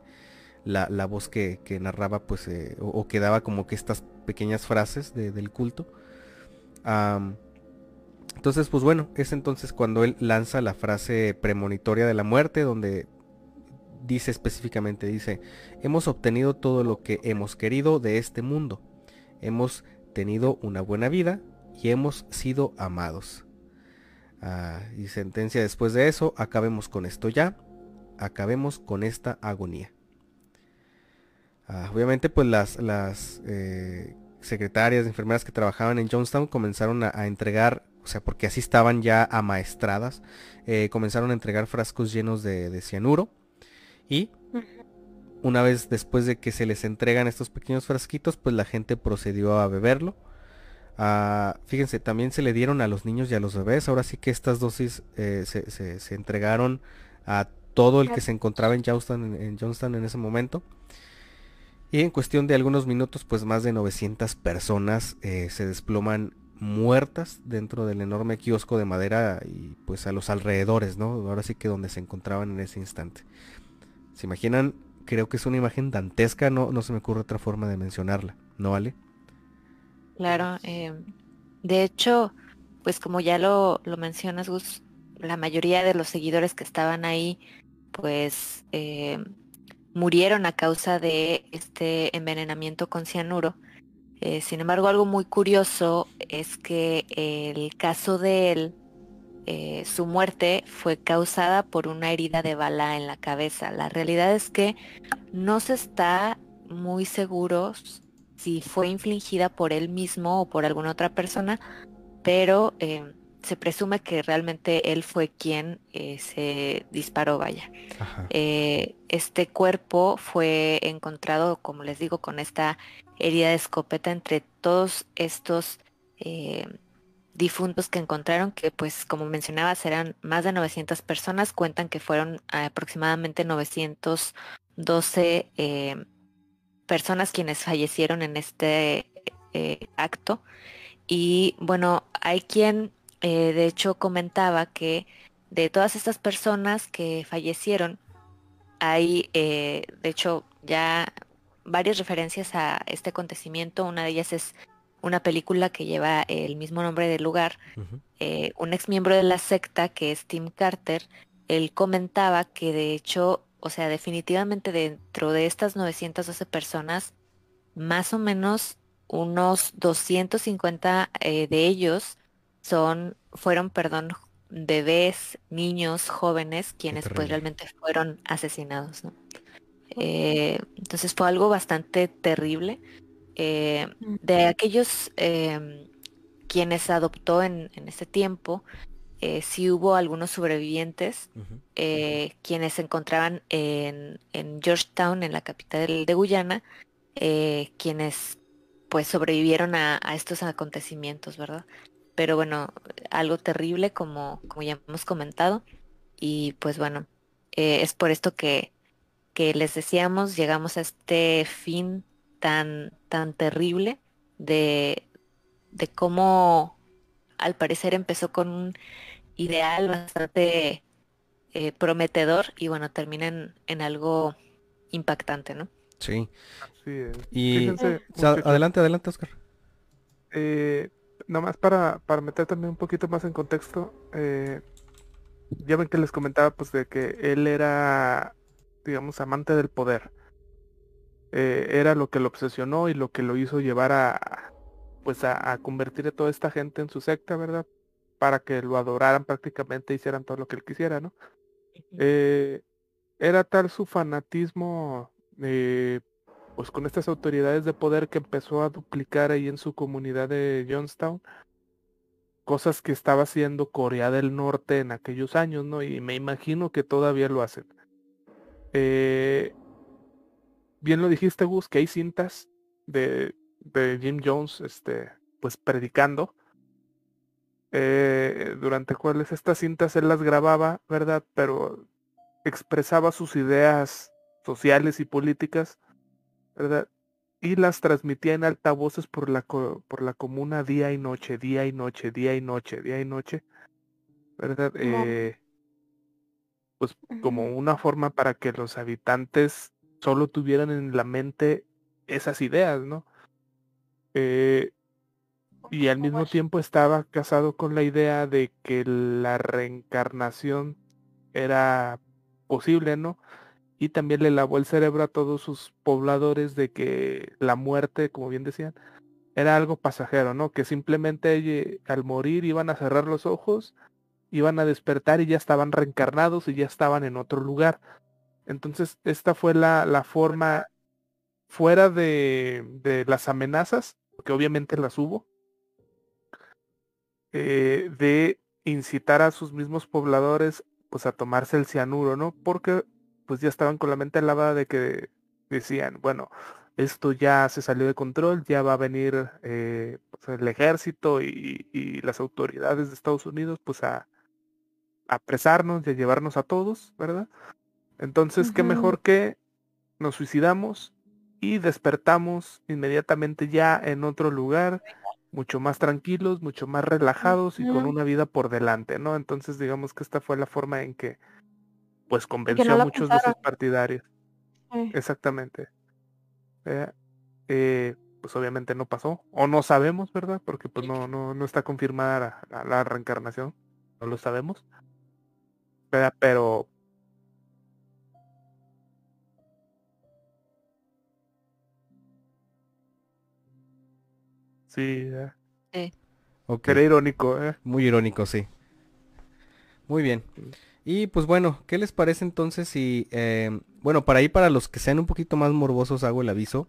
Speaker 2: la, voz que, narraba, pues, eh, o, que daba como que estas pequeñas frases del culto. entonces, pues bueno, es entonces cuando él lanza la frase premonitoria de la muerte, donde dice específicamente, dice, hemos obtenido todo lo que hemos querido de este mundo hemos tenido una buena vida y hemos sido amados. Ah, y sentencia después de eso, acabemos con esto ya, acabemos con esta agonía. Ah, obviamente pues las, las eh, secretarias, enfermeras que trabajaban en Johnstown comenzaron a, entregar, o sea, porque así estaban ya amaestradas, eh, comenzaron a entregar frascos llenos de, de cianuro y una vez después de que se les entregan estos pequeños frasquitos, pues la gente procedió a beberlo. Ah, fíjense, también se le dieron a los niños y a los bebés. Ahora sí que estas dosis eh, se, entregaron a todo el que se encontraba en Johnston en, en ese momento. Y en cuestión de algunos minutos, pues más de 900 personas eh, se desploman muertas dentro del enorme kiosco de madera y pues a los alrededores, ¿no? Ahora sí que donde se encontraban en ese instante. ¿Se imaginan creo que es una imagen dantesca, no, no se me ocurre otra forma de mencionarla, ¿no vale?
Speaker 3: Claro, eh, de hecho, pues como ya lo, lo mencionas, Gus, la mayoría de los seguidores que estaban ahí, pues eh, murieron a causa de este envenenamiento con cianuro. Eh, sin embargo, algo muy curioso es que el caso de él eh, su muerte fue causada por una herida de bala en la cabeza. La realidad es que no se está muy seguro si fue infligida por él mismo o por alguna otra persona, pero eh, se presume que realmente él fue quien eh, se disparó, vaya. este cuerpo fue encontrado, como les digo, con esta herida de escopeta entre todos estos difuntos que encontraron, que pues como mencionabas eran más de 900 personas, cuentan que fueron aproximadamente 912 eh, personas quienes fallecieron en este eh, acto. Y bueno, hay quien eh, de hecho comentaba que de todas estas personas que fallecieron, hay de hecho ya varias referencias a este acontecimiento. Una de ellas es una película que lleva el mismo nombre del lugar, eh, un ex miembro de la secta que es Tim Carter, él comentaba que de hecho, o sea, definitivamente dentro de estas 912 personas, más o menos unos 250 eh, de ellos son, fueron, perdón, bebés, niños, jóvenes, quienes pues realmente fueron asesinados, ¿no? Eh, entonces fue algo bastante terrible. Eh, de aquellos em, quienes adoptó en, en ese tiempo, eh, sí hubo algunos sobrevivientes eh, quienes se encontraban en, en Georgetown, en la capital de Guyana, eh, quienes pues sobrevivieron a, a estos acontecimientos, ¿verdad? Pero bueno, algo terrible como, como ya hemos comentado. Y pues bueno, eh, es por esto que, que les decíamos, llegamos a este fin tan, tan terrible de, de cómo al parecer empezó con un ideal bastante eh, prometedor y bueno, termina en, en algo impactante, ¿no?
Speaker 2: Sí.
Speaker 4: Es.
Speaker 2: Y-
Speaker 4: Fíjense,
Speaker 2: O sea,
Speaker 4: muchachos,
Speaker 2: adelante, adelante, Oscar.
Speaker 4: eh, nomás para, para meter también un poquito más en contexto, eh, ya ven que les comentaba pues de que él era, digamos, amante del poder. Eh, era lo que lo obsesionó y lo que lo hizo llevar a, pues a, a convertir a toda esta gente en su secta, ¿verdad? Para que lo adoraran prácticamente, hicieran todo lo que él quisiera, ¿no? Eh, era tal su fanatismo eh, pues con estas autoridades de poder que empezó a duplicar ahí en su comunidad de Johnstown cosas que estaba haciendo Corea del Norte en aquellos años, ¿no? Y me imagino que todavía lo hacen. Eh, bien lo dijiste, Gus, que hay cintas de, de Jim Jones, este, pues predicando. eh, durante cuales estas cintas él las grababa, ¿verdad? Pero expresaba sus ideas sociales y políticas, ¿verdad? Y las transmitía en altavoces por la, por la comuna día y noche, día y noche, día y noche, día y noche, ¿verdad? Eh, pues como una forma para que los habitantes solo tuvieran en la mente esas ideas, ¿no? Eh, y al mismo tiempo estaba casado con la idea de que la reencarnación era posible, ¿no? Y también le lavó el cerebro a todos sus pobladores de que la muerte, como bien decían, era algo pasajero, ¿no? Que simplemente al morir iban a cerrar los ojos, iban a despertar y ya estaban reencarnados y ya estaban en otro lugar. Entonces, esta fue la, la forma fuera de, de las amenazas, porque obviamente las hubo, eh, de incitar a sus mismos pobladores pues a tomarse el cianuro, ¿no? Porque pues ya estaban con la mente lavada de que decían, bueno, esto ya se salió de control, ya va a venir eh, pues, el ejército y, y las autoridades de Estados Unidos pues a, a apresarnos y a llevarnos a todos, ¿verdad? Entonces, qué mejor que nos suicidamos y despertamos inmediatamente ya en otro lugar, mucho más tranquilos, mucho más relajados y con una vida por delante, ¿no? Entonces, digamos que esta fue la forma en que pues convenció
Speaker 1: no
Speaker 4: a muchos de sus partidarios.
Speaker 1: Sí.
Speaker 4: Exactamente. Eh, eh, pues obviamente no pasó, o no sabemos, ¿verdad? Porque pues no, no, no está confirmada la, la- la reencarnación, no lo sabemos. ¿verdad? Pero sí, eh,
Speaker 2: Ok.
Speaker 4: era irónico, ¿eh?
Speaker 2: Muy irónico, sí. Muy bien. Y pues bueno, ¿qué les parece entonces si, eh, bueno, para ahí para los que sean un poquito más morbosos hago el aviso.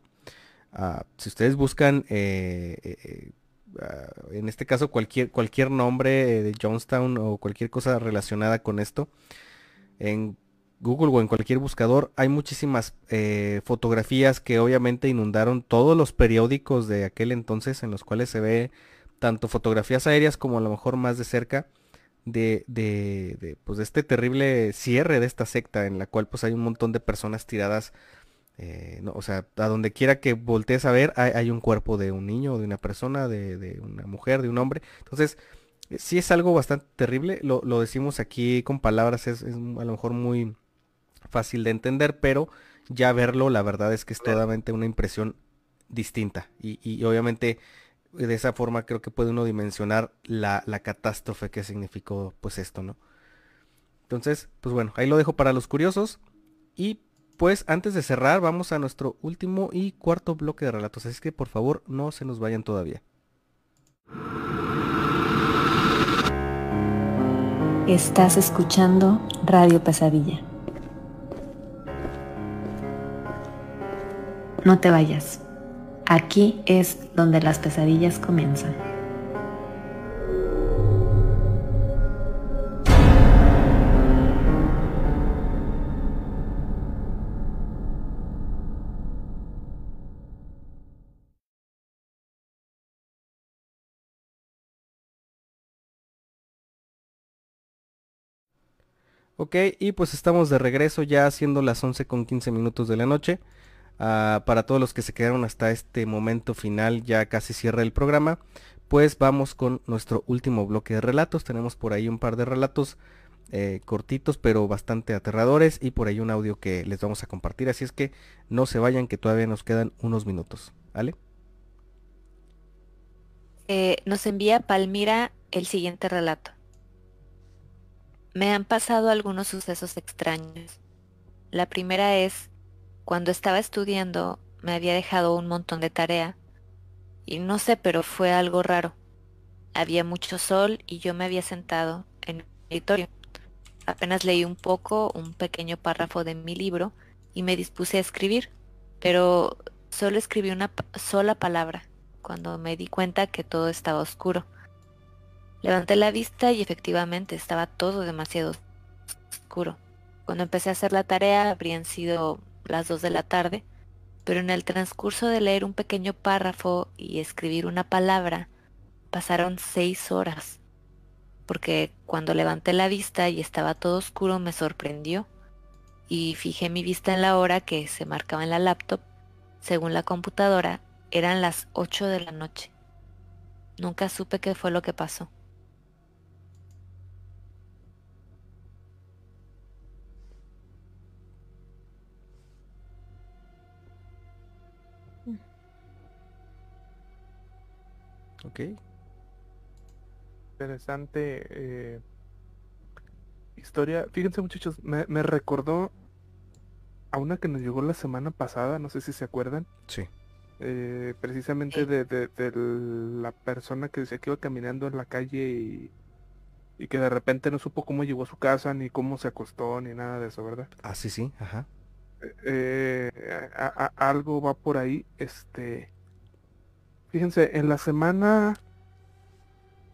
Speaker 2: Ah, si ustedes buscan, eh, eh, eh, ah, en este caso cualquier, cualquier nombre de Jonestown o cualquier cosa relacionada con esto, en Google o en cualquier buscador hay muchísimas eh, fotografías que obviamente inundaron todos los periódicos de aquel entonces en los cuales se ve tanto fotografías aéreas como a lo mejor más de cerca de, de, pues, este terrible cierre de esta secta en la cual pues hay un montón de personas tiradas, eh, o sea, a donde quiera que voltees a ver hay, un cuerpo de un niño, de una persona, de, de una mujer, de un hombre. Entonces, eh, sí es algo bastante terrible, lo, lo decimos aquí con palabras, es a lo mejor muy fácil de entender, pero ya verlo la verdad es que es totalmente una impresión distinta y, y obviamente de esa forma creo que puede uno dimensionar la, la catástrofe que significó pues esto, ¿no? Entonces, pues bueno, ahí lo dejo para los curiosos. Y pues antes de cerrar, vamos a nuestro último y cuarto bloque de relatos. Así que por favor no se nos vayan todavía.
Speaker 5: Estás escuchando Radio Pesadilla. No te vayas. Aquí es donde las pesadillas comienzan.
Speaker 2: Ok, y pues estamos de regreso ya siendo las 11 con 15 minutos de la noche. Ah, para todos los que se quedaron hasta este momento final, ya casi cierra el programa, pues vamos con nuestro último bloque de relatos. Tenemos por ahí un par de relatos eh, cortitos pero bastante aterradores y por ahí un audio que les vamos a compartir. Así es que no se vayan que todavía nos quedan unos minutos. ¿Vale?
Speaker 3: Eh, nos envía Palmira el siguiente relato. Me han pasado algunos sucesos extraños. La primera es, cuando estaba estudiando, me había dejado un montón de tarea. Y no sé, pero fue algo raro. Había mucho sol y yo me había sentado en el escritorio. Apenas leí un poco, un pequeño párrafo de mi libro y me dispuse a escribir, pero solo escribí una sola palabra cuando me di cuenta que todo estaba oscuro. Levanté la vista y efectivamente estaba todo demasiado oscuro. Cuando empecé a hacer la tarea habrían sido las dos de la tarde, pero en el transcurso de leer un pequeño párrafo y escribir una palabra, pasaron seis horas, porque cuando levanté la vista y estaba todo oscuro me sorprendió y fijé mi vista en la hora que se marcaba en la laptop. Según la computadora, eran las ocho de la noche. Nunca supe qué fue lo que pasó.
Speaker 2: Ok.
Speaker 4: Interesante eh, historia. Fíjense muchachos, me, me recordó a una que nos llegó la semana pasada, no sé si se acuerdan.
Speaker 2: Sí.
Speaker 4: Eh, precisamente de, de- de la persona que decía que iba caminando en la calle y, y que de repente no supo cómo llegó a su casa, ni cómo se acostó, ni nada de eso, ¿verdad?
Speaker 2: Ah, sí, sí, ajá.
Speaker 4: Eh, a- a- algo va por ahí. Este, fíjense, en la semana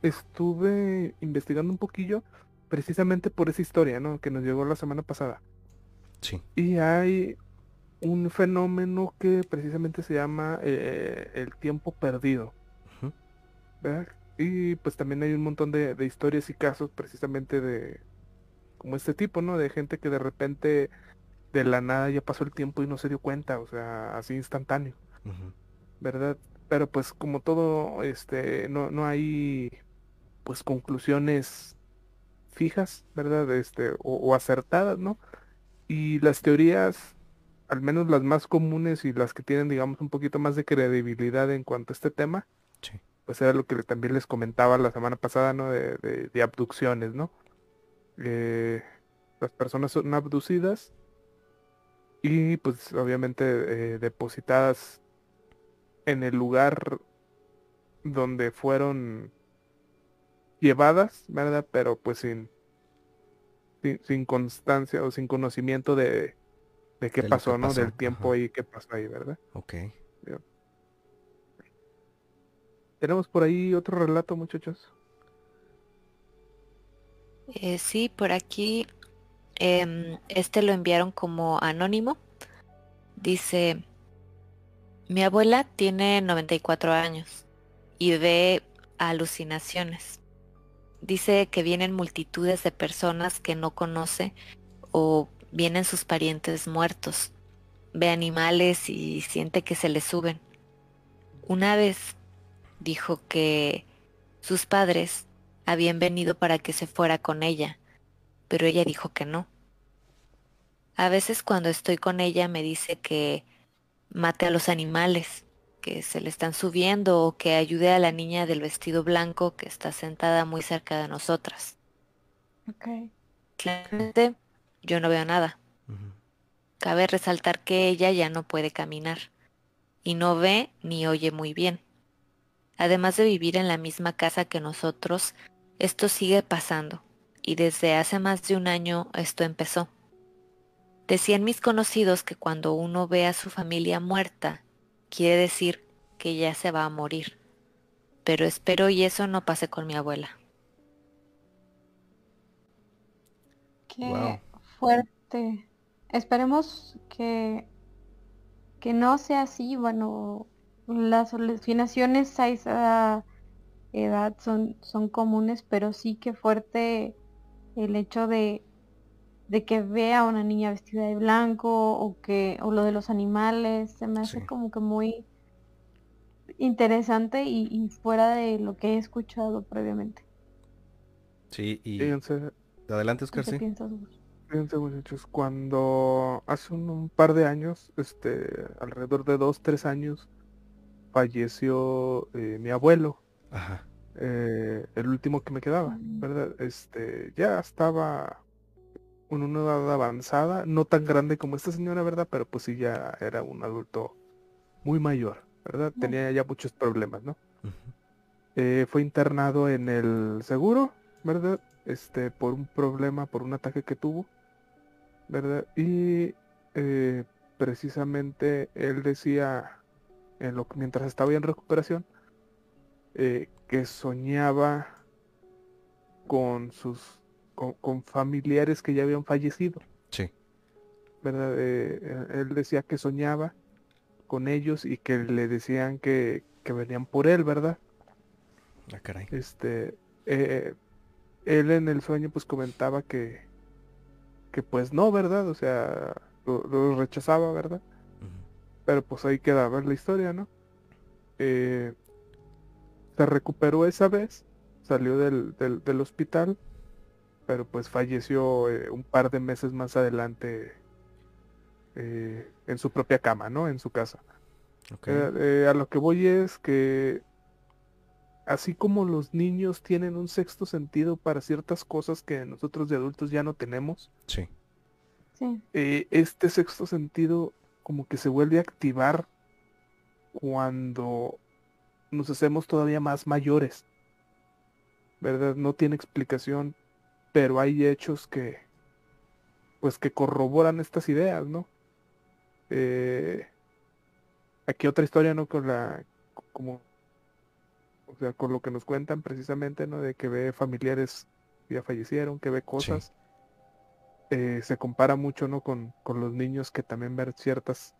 Speaker 4: estuve investigando un poquillo precisamente por esa historia, ¿no? Que nos llegó la semana pasada.
Speaker 2: Sí.
Speaker 4: Y hay un fenómeno que precisamente se llama eh, el tiempo perdido. ¿verdad? Y pues también hay un montón de, de historias y casos precisamente de como este tipo, ¿no? De gente que de repente de la nada ya pasó el tiempo y no se dio cuenta, o sea, así instantáneo. ¿verdad? Pero pues como todo, este, no, no hay pues conclusiones fijas, ¿verdad? Este, o, o acertadas, ¿no? Y las teorías, al menos las más comunes y las que tienen, digamos, un poquito más de credibilidad en cuanto a este tema,
Speaker 2: Sí.
Speaker 4: pues era lo que también les comentaba la semana pasada, ¿no? De, de- de abducciones, ¿no? Eh, las personas son abducidas y pues obviamente eh, depositadas en el lugar donde fueron llevadas, ¿verdad? Pero pues sin, sin, sin constancia o sin conocimiento de, de qué
Speaker 2: De
Speaker 4: pasó, ¿no?
Speaker 2: pasó,
Speaker 4: Del tiempo
Speaker 2: ajá.
Speaker 4: ahí que pasó ahí, ¿verdad?
Speaker 2: Ok.
Speaker 4: Tenemos por ahí otro relato, muchachos.
Speaker 3: Eh, sí, por aquí em, este lo enviaron como anónimo. Dice, mi abuela tiene 94 años y ve alucinaciones. Dice que vienen multitudes de personas que no conoce o vienen sus parientes muertos. Ve animales y siente que se le suben. Una vez dijo que sus padres habían venido para que se fuera con ella, pero ella dijo que no. A veces cuando estoy con ella me dice que mate a los animales que se le están subiendo o que ayude a la niña del vestido blanco que está sentada muy cerca de nosotras.
Speaker 1: Ok.
Speaker 3: Claramente yo no veo nada. Cabe resaltar que ella ya no puede caminar y no ve ni oye muy bien. Además de vivir en la misma casa que nosotros, esto sigue pasando y desde hace más de un año esto empezó. Decían mis conocidos que cuando uno ve a su familia muerta, quiere decir que ya se va a morir. Pero espero y eso no pase con mi abuela.
Speaker 1: Qué fuerte. Esperemos que, que no sea así. Bueno, las alucinaciones a esa edad son, son comunes, pero sí que fuerte el hecho de, de que vea a una niña vestida de blanco o que o lo de los animales se me hace como que muy interesante y, fuera de lo que he escuchado previamente.
Speaker 2: Sí, y adelante Oscar, sí.
Speaker 4: Fíjense muchachos, cuando hace un, par de años, este, alrededor de dos, tres años, falleció eh, mi abuelo. Ajá. Eh, el último que me quedaba. ¿verdad? Este, ya estaba en una edad avanzada, no tan grande como esta señora, ¿verdad? Pero pues sí ya era un adulto muy mayor, ¿verdad? Tenía ya muchos problemas, ¿no? Eh, fue internado en el seguro, ¿verdad? Este, por un problema, por un ataque que tuvo, ¿verdad? Y eh, precisamente él decía, en lo, mientras estaba en recuperación, eh, que soñaba con sus con, familiares que ya habían fallecido.
Speaker 2: Sí.
Speaker 4: ¿Verdad? Eh, él decía que soñaba con ellos y que le decían que, que venían por él, ¿verdad?
Speaker 2: Ah, caray.
Speaker 4: Este, eh, él en el sueño pues comentaba que, que pues no, ¿verdad? O sea, lo, rechazaba, ¿verdad? Pero pues ahí quedaba la historia, ¿no? Eh, se recuperó esa vez, salió del, del, hospital, pero pues falleció eh, un par de meses más adelante eh, en su propia cama, ¿no? En su casa. Eh, a lo que voy es que así como los niños tienen un sexto sentido para ciertas cosas que nosotros de adultos ya no tenemos,
Speaker 2: sí.
Speaker 1: Sí.
Speaker 4: este sexto sentido como que se vuelve a activar cuando nos hacemos todavía más mayores. ¿Verdad? No tiene explicación, pero hay hechos que, pues que corroboran estas ideas, ¿no? Eh, aquí otra historia, ¿no? Con la, como, o sea, con lo que nos cuentan precisamente, ¿no? De que ve familiares que ya fallecieron, que ve cosas. Eh, se compara mucho, ¿no? Con, con los niños que también ven ciertas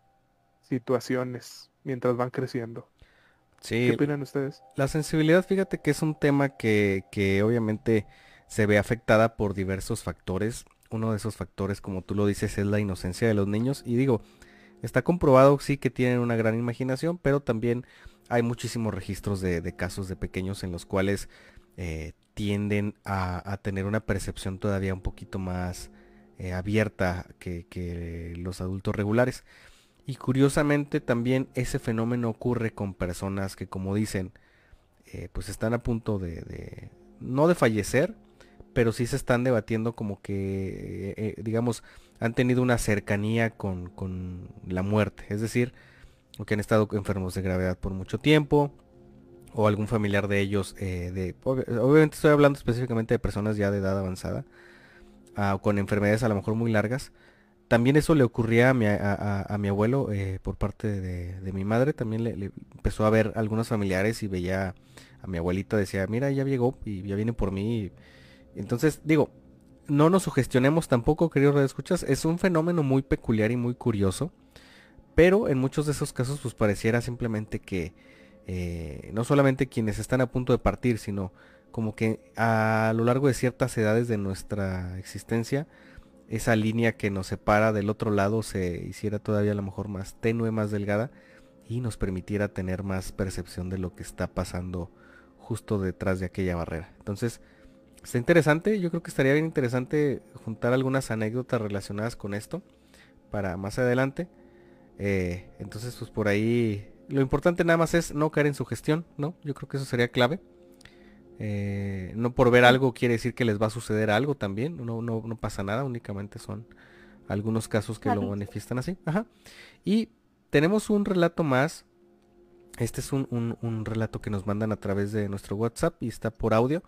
Speaker 4: situaciones mientras van creciendo.
Speaker 2: Sí,
Speaker 4: ¿Qué opinan ustedes?
Speaker 2: La sensibilidad, fíjate que es un tema que, que obviamente se ve afectada por diversos factores. Uno de esos factores, como tú lo dices, es la inocencia de los niños. Y digo, está comprobado sí que tienen una gran imaginación, pero también hay muchísimos registros de, casos de pequeños en los cuales eh, tienden a, tener una percepción todavía un poquito más eh, abierta que, que los adultos regulares. Y curiosamente también ese fenómeno ocurre con personas que como dicen, eh, pues están a punto de, no de fallecer, pero sí se están debatiendo como que, eh, eh, digamos, han tenido una cercanía con, con, la muerte. Es decir, que han estado enfermos de gravedad por mucho tiempo, o algún familiar de ellos, de, obviamente estoy hablando específicamente de personas ya de edad avanzada, ah, con enfermedades a lo mejor muy largas, también eso le ocurría a mi, a, mi abuelo eh, por parte de, mi madre. También le, empezó a ver algunos familiares y veía a mi abuelita, decía, mira, ya llegó y ya viene por mí. Entonces, digo, no nos sugestionemos tampoco, queridos escuchas. Es un fenómeno muy peculiar y muy curioso. Pero en muchos de esos casos, pues pareciera simplemente que eh, no solamente quienes están a punto de partir, sino como que a lo largo de ciertas edades de nuestra existencia, esa línea que nos separa del otro lado se hiciera todavía a lo mejor más tenue, más delgada y nos permitiera tener más percepción de lo que está pasando justo detrás de aquella barrera. Entonces, está interesante, yo creo que estaría bien interesante juntar algunas anécdotas relacionadas con esto para más adelante. Eh, entonces, pues por ahí, lo importante nada más es no caer en su gestión, ¿no? Yo creo que eso sería clave. Eh, no por ver algo quiere decir que les va a suceder algo también. No, no, no pasa nada, únicamente son algunos casos que lo manifiestan así. Ajá. Y tenemos un relato más. Este es un, relato que nos mandan a través de nuestro WhatsApp y está por audio.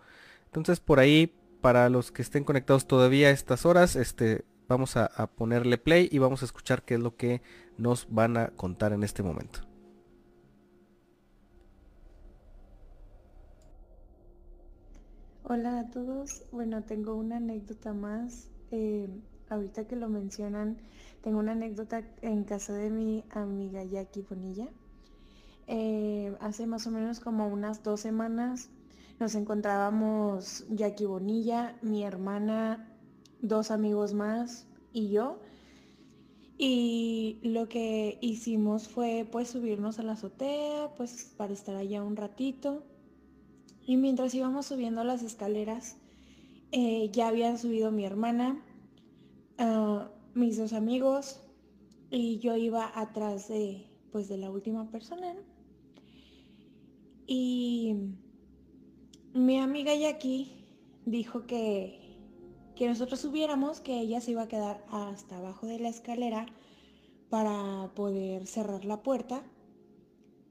Speaker 2: Entonces por ahí para los que estén conectados todavía a estas horas, este, vamos a, ponerle play y vamos a escuchar qué es lo que nos van a contar en este momento.
Speaker 6: Hola a todos. Bueno, tengo una anécdota más. Eh, ahorita que lo mencionan, tengo una anécdota en casa de mi amiga Jackie Bonilla. Eh, hace más o menos como unas dos semanas nos encontrábamos Jackie Bonilla, mi hermana, dos amigos más y yo. Y lo que hicimos fue pues subirnos a la azotea, pues para estar allá un ratito. Y mientras íbamos subiendo las escaleras, eh, ya habían subido mi hermana, ah, mis dos amigos, y yo iba atrás de, pues, de la última persona. Y mi amiga Jackie dijo que, que nosotros subiéramos, que ella se iba a quedar hasta abajo de la escalera para poder cerrar la puerta.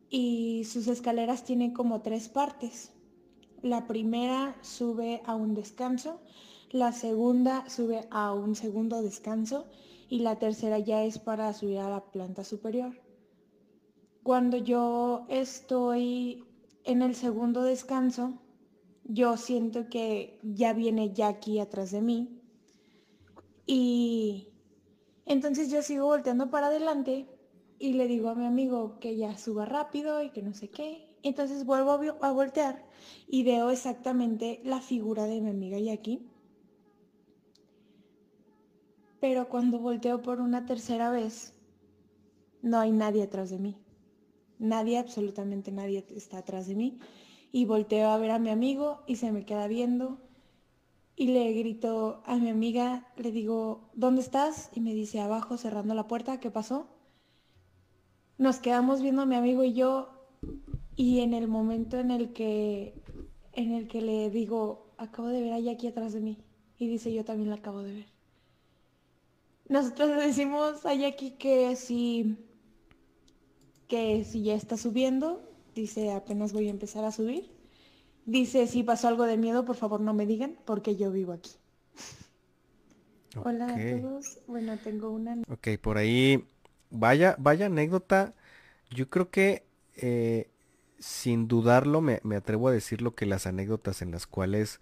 Speaker 6: Y sus escaleras tienen como tres partes. La primera sube a un descanso, la segunda sube a un segundo descanso y la tercera ya es para subir a la planta superior. Cuando yo estoy en el segundo descanso, yo siento que ya viene Jackie atrás de mí y entonces yo sigo volteando para adelante y le digo a mi amigo que ya suba rápido y que no sé qué. Entonces vuelvo a, voltear y veo exactamente la figura de mi amiga Jackie. Pero cuando volteo por una tercera vez, no hay nadie atrás de mí. Nadie, absolutamente nadie está atrás de mí. Y volteo a ver a mi amigo y se me queda viendo. Y le grito a mi amiga, le digo, ¿dónde estás? Y me dice, abajo, cerrando la puerta, ¿qué pasó? Nos quedamos viendo mi amigo y yo y en el momento en el que en el que le digo, acabo de ver a Jackie atrás de mí. Y dice, yo también la acabo de ver. Nosotros le decimos a Jackie que si, que si ya está subiendo, dice, apenas voy a empezar a subir. Dice, si pasó algo de miedo, por favor no me digan, porque yo vivo aquí. Hola a todos. Bueno, tengo una...
Speaker 2: Ok, por ahí, vaya, vaya anécdota. Yo creo que eh, sin dudarlo me, atrevo a decirlo que las anécdotas en las cuales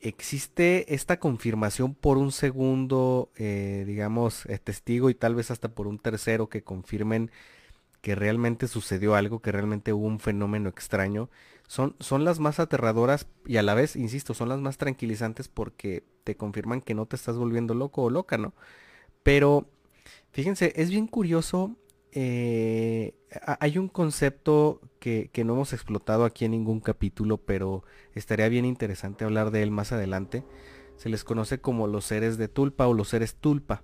Speaker 2: existe esta confirmación por un segundo, eh, digamos, eh, testigo y tal vez hasta por un tercero que confirmen que realmente sucedió algo, que realmente hubo un fenómeno extraño, son, son las más aterradoras y a la vez, insisto, son las más tranquilizantes porque te confirman que no te estás volviendo loco o loca, ¿no? Pero, fíjense, es bien curioso eh, hay un concepto que, no hemos explotado aquí en ningún capítulo, pero estaría bien interesante hablar de él más adelante. Se les conoce como los seres de tulpa o los seres tulpa.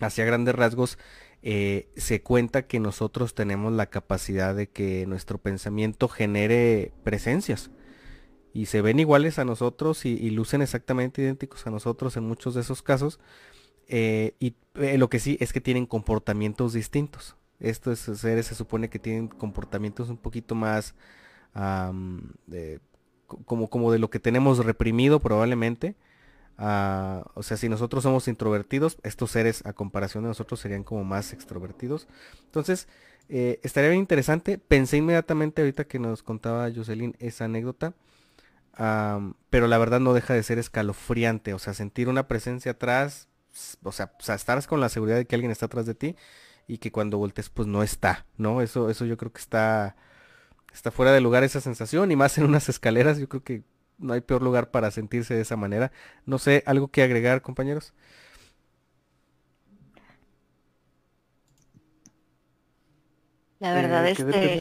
Speaker 2: Hacia grandes rasgos, eh, se cuenta que nosotros tenemos la capacidad de que nuestro pensamiento genere presencias. Y se ven iguales a nosotros y lucen exactamente idénticos a nosotros en muchos de esos casos eh, y eh, lo que sí es que tienen comportamientos distintos. Estos seres se supone que tienen comportamientos un poquito más como, como de lo que tenemos reprimido probablemente. O sea, si nosotros somos introvertidos, estos seres a comparación de nosotros serían como más extrovertidos. Entonces, eh, estaría bien interesante. Pensé inmediatamente ahorita que nos contaba Jocelyn esa anécdota. pero la verdad no deja de ser escalofriante. O sea, sentir una presencia atrás o sea, o sea, con la seguridad de que alguien está atrás de ti y que cuando voltees pues no está, ¿no? Eso, eso yo creo que está, está fuera de lugar esa sensación y más en unas escaleras, yo creo que no hay peor lugar para sentirse de esa manera. No sé, algo que agregar, compañeros.
Speaker 3: La verdad es que...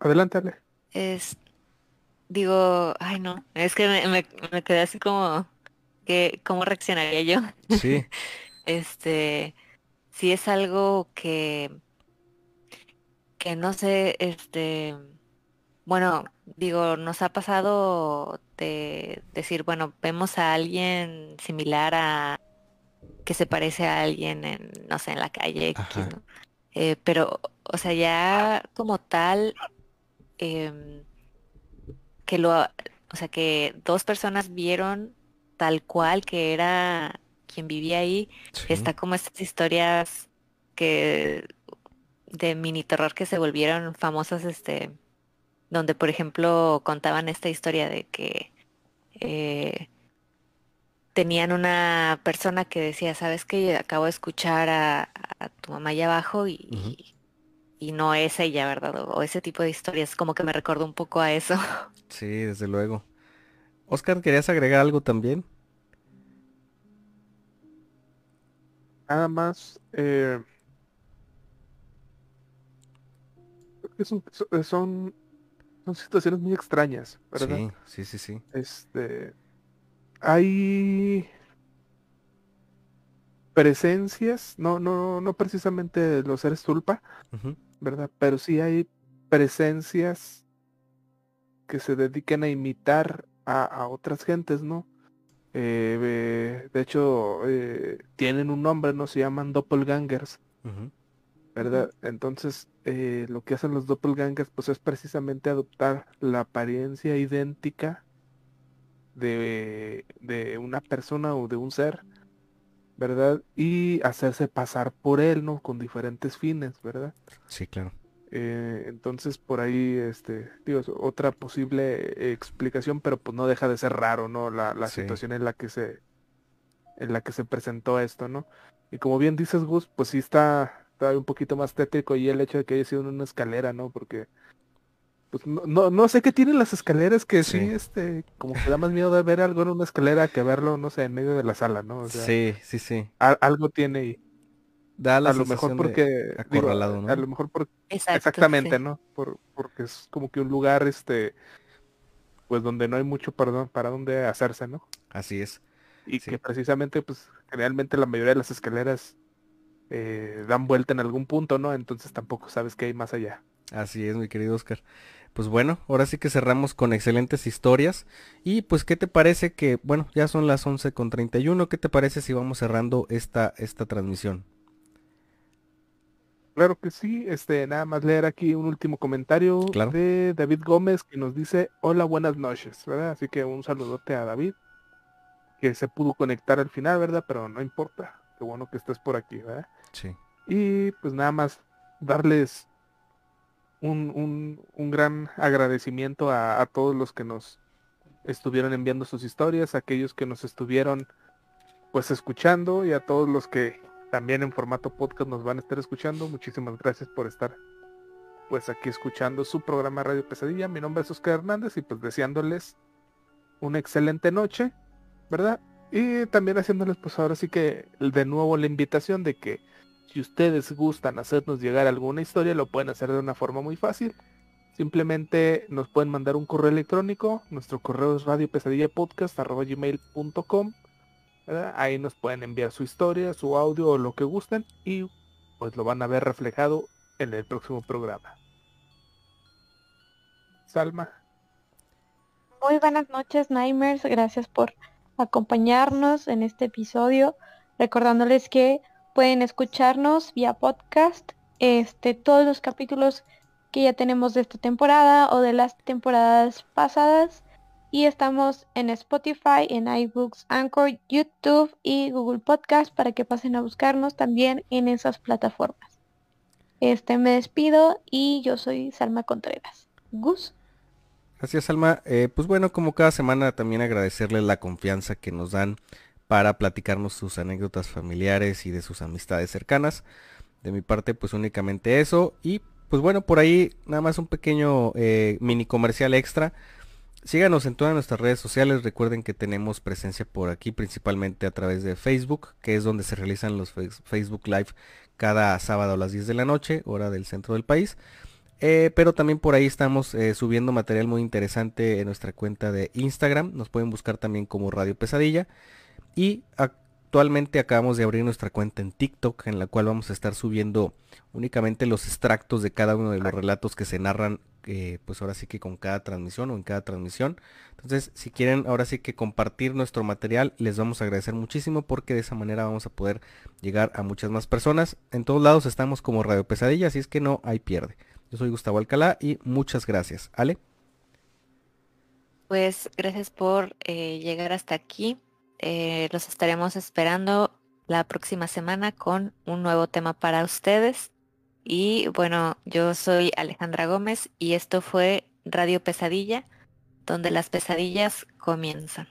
Speaker 4: Adelante, Ale.
Speaker 3: Es, digo, ay no, es que me, me quedé así como que, ¿cómo reaccionaría yo?
Speaker 2: Sí.
Speaker 3: este, si es algo que, que no sé, este, bueno, digo, nos ha pasado de decir, bueno, vemos a alguien similar a que se parece a alguien en, no sé, en la calle, eh, pero, o sea, ya como tal, em, que lo, o sea, que dos personas vieron tal cual que era quien vivía ahí. Está como estas historias que de mini terror que se volvieron famosas, este, donde por ejemplo contaban esta historia de que eh, tenían una persona que decía, sabes que acabo de escuchar a, tu mamá allá abajo y, y, no es ella, ¿verdad? O, ese tipo de historias, como que me recordó un poco a eso.
Speaker 2: Sí, desde luego. Oscar, ¿querías agregar algo también?
Speaker 4: Nada más, eh, son, son, son situaciones muy extrañas, ¿verdad?
Speaker 2: Sí, sí, sí, sí.
Speaker 4: Este, hay presencias, no, no, no precisamente los seres tulpa, ¿verdad? Pero sí hay presencias que se dediquen a imitar a, otras gentes, ¿no? Eh, de hecho, eh, tienen un nombre, ¿no? Se llaman doppelgangers, ¿verdad? Entonces, eh, lo que hacen los doppelgangers, pues es precisamente adoptar la apariencia idéntica de, de una persona o de un ser, ¿verdad? Y hacerse pasar por él, ¿no? Con diferentes fines, ¿verdad?
Speaker 2: Sí, claro.
Speaker 4: Eh, entonces por ahí, este, digo, otra posible explicación, pero pues no deja de ser raro, ¿no? La, la situación en la que se, en la que se presentó esto, ¿no? Y como bien dices, Gus, pues sí está, un poquito más tétrico y el hecho de que haya sido en una escalera, ¿no? Porque pues no, no, sé qué tienen las escaleras que sí. este, como que da más miedo de ver algo en una escalera que verlo, no sé, en medio de la sala, ¿no?
Speaker 2: sí, sí, sí.
Speaker 4: algo tiene y
Speaker 2: da la a lo mejor porque acorralado, ¿no?
Speaker 4: A lo mejor porque exactamente, ¿no? Por, porque es como que un lugar este pues donde no hay mucho perdón para dónde hacerse, ¿no?
Speaker 2: Así es.
Speaker 4: Y que precisamente pues generalmente la mayoría de las escaleras eh, dan vuelta en algún punto, ¿no? Entonces tampoco sabes qué hay más allá.
Speaker 2: Así es, mi querido Oscar. Pues bueno, ahora sí que cerramos con excelentes historias. Y pues, ¿qué te parece que, bueno, ya son las 11 con 31, ¿qué te parece si vamos cerrando esta, esta transmisión?
Speaker 4: Claro que sí, este, nada más leer aquí un último comentario de David Gómez que nos dice, hola, buenas noches, ¿verdad? Así que un saludote a David, que se pudo conectar al final, ¿verdad? Pero no importa, qué bueno que estés por aquí, ¿verdad?
Speaker 2: Sí.
Speaker 4: Y pues nada más darles un, un, gran agradecimiento a, todos los que nos estuvieron enviando sus historias, a aquellos que nos estuvieron pues escuchando y a todos los que también en formato podcast nos van a estar escuchando. Muchísimas gracias por estar pues aquí escuchando su programa Radio Pesadilla. Mi nombre es Oscar Hernández y pues deseándoles una excelente noche, ¿verdad? Y también haciéndoles pues ahora sí que de nuevo la invitación de que si ustedes gustan hacernos llegar alguna historia, lo pueden hacer de una forma muy fácil. Simplemente nos pueden mandar un correo electrónico. Nuestro correo es radiopesadillapodcast.gmail.com Ahí nos pueden enviar su historia, su audio o lo que gusten y pues lo van a ver reflejado en el próximo programa. Salma.
Speaker 1: Muy buenas noches, Nightmares. Gracias por acompañarnos en este episodio. Recordándoles que Pueden escucharnos vía podcast, este, todos los capítulos que ya tenemos de esta temporada o de las temporadas pasadas. Y estamos en Spotify, en iBooks, Anchor, YouTube y Google Podcast para que pasen a buscarnos también en esas plataformas. Este me despido y yo soy Salma Contreras. Gus.
Speaker 2: Gracias Salma. Eh, pues bueno, como cada semana también agradecerles la confianza que nos dan para platicarnos sus anécdotas familiares y de sus amistades cercanas. De mi parte, pues únicamente eso. Y pues bueno, por ahí nada más un pequeño eh, mini comercial extra. Síganos en todas nuestras redes sociales. Recuerden que tenemos presencia por aquí, principalmente a través de Facebook, que es donde se realizan los Facebook Live cada sábado a las 10 de la noche, hora del centro del país. Eh, pero también por ahí estamos eh, subiendo material muy interesante en nuestra cuenta de Instagram. Nos pueden buscar también como Radio Pesadilla. Y actualmente acabamos de abrir nuestra cuenta en TikTok en la cual vamos a estar subiendo únicamente los extractos de cada uno de los relatos que se narran eh, pues ahora sí que con cada transmisión o en cada transmisión. Entonces si quieren ahora sí que compartir nuestro material les vamos a agradecer muchísimo porque de esa manera vamos a poder llegar a muchas más personas. En todos lados estamos como Radio Pesadilla así es que no hay pierde. Yo soy Gustavo Alcalá y muchas gracias. Ale.
Speaker 3: pues gracias por eh, llegar hasta aquí. Eh, los estaremos esperando la próxima semana con un nuevo tema para ustedes. Y bueno, yo soy Alejandra Gómez y esto fue Radio Pesadilla, donde las pesadillas comienzan.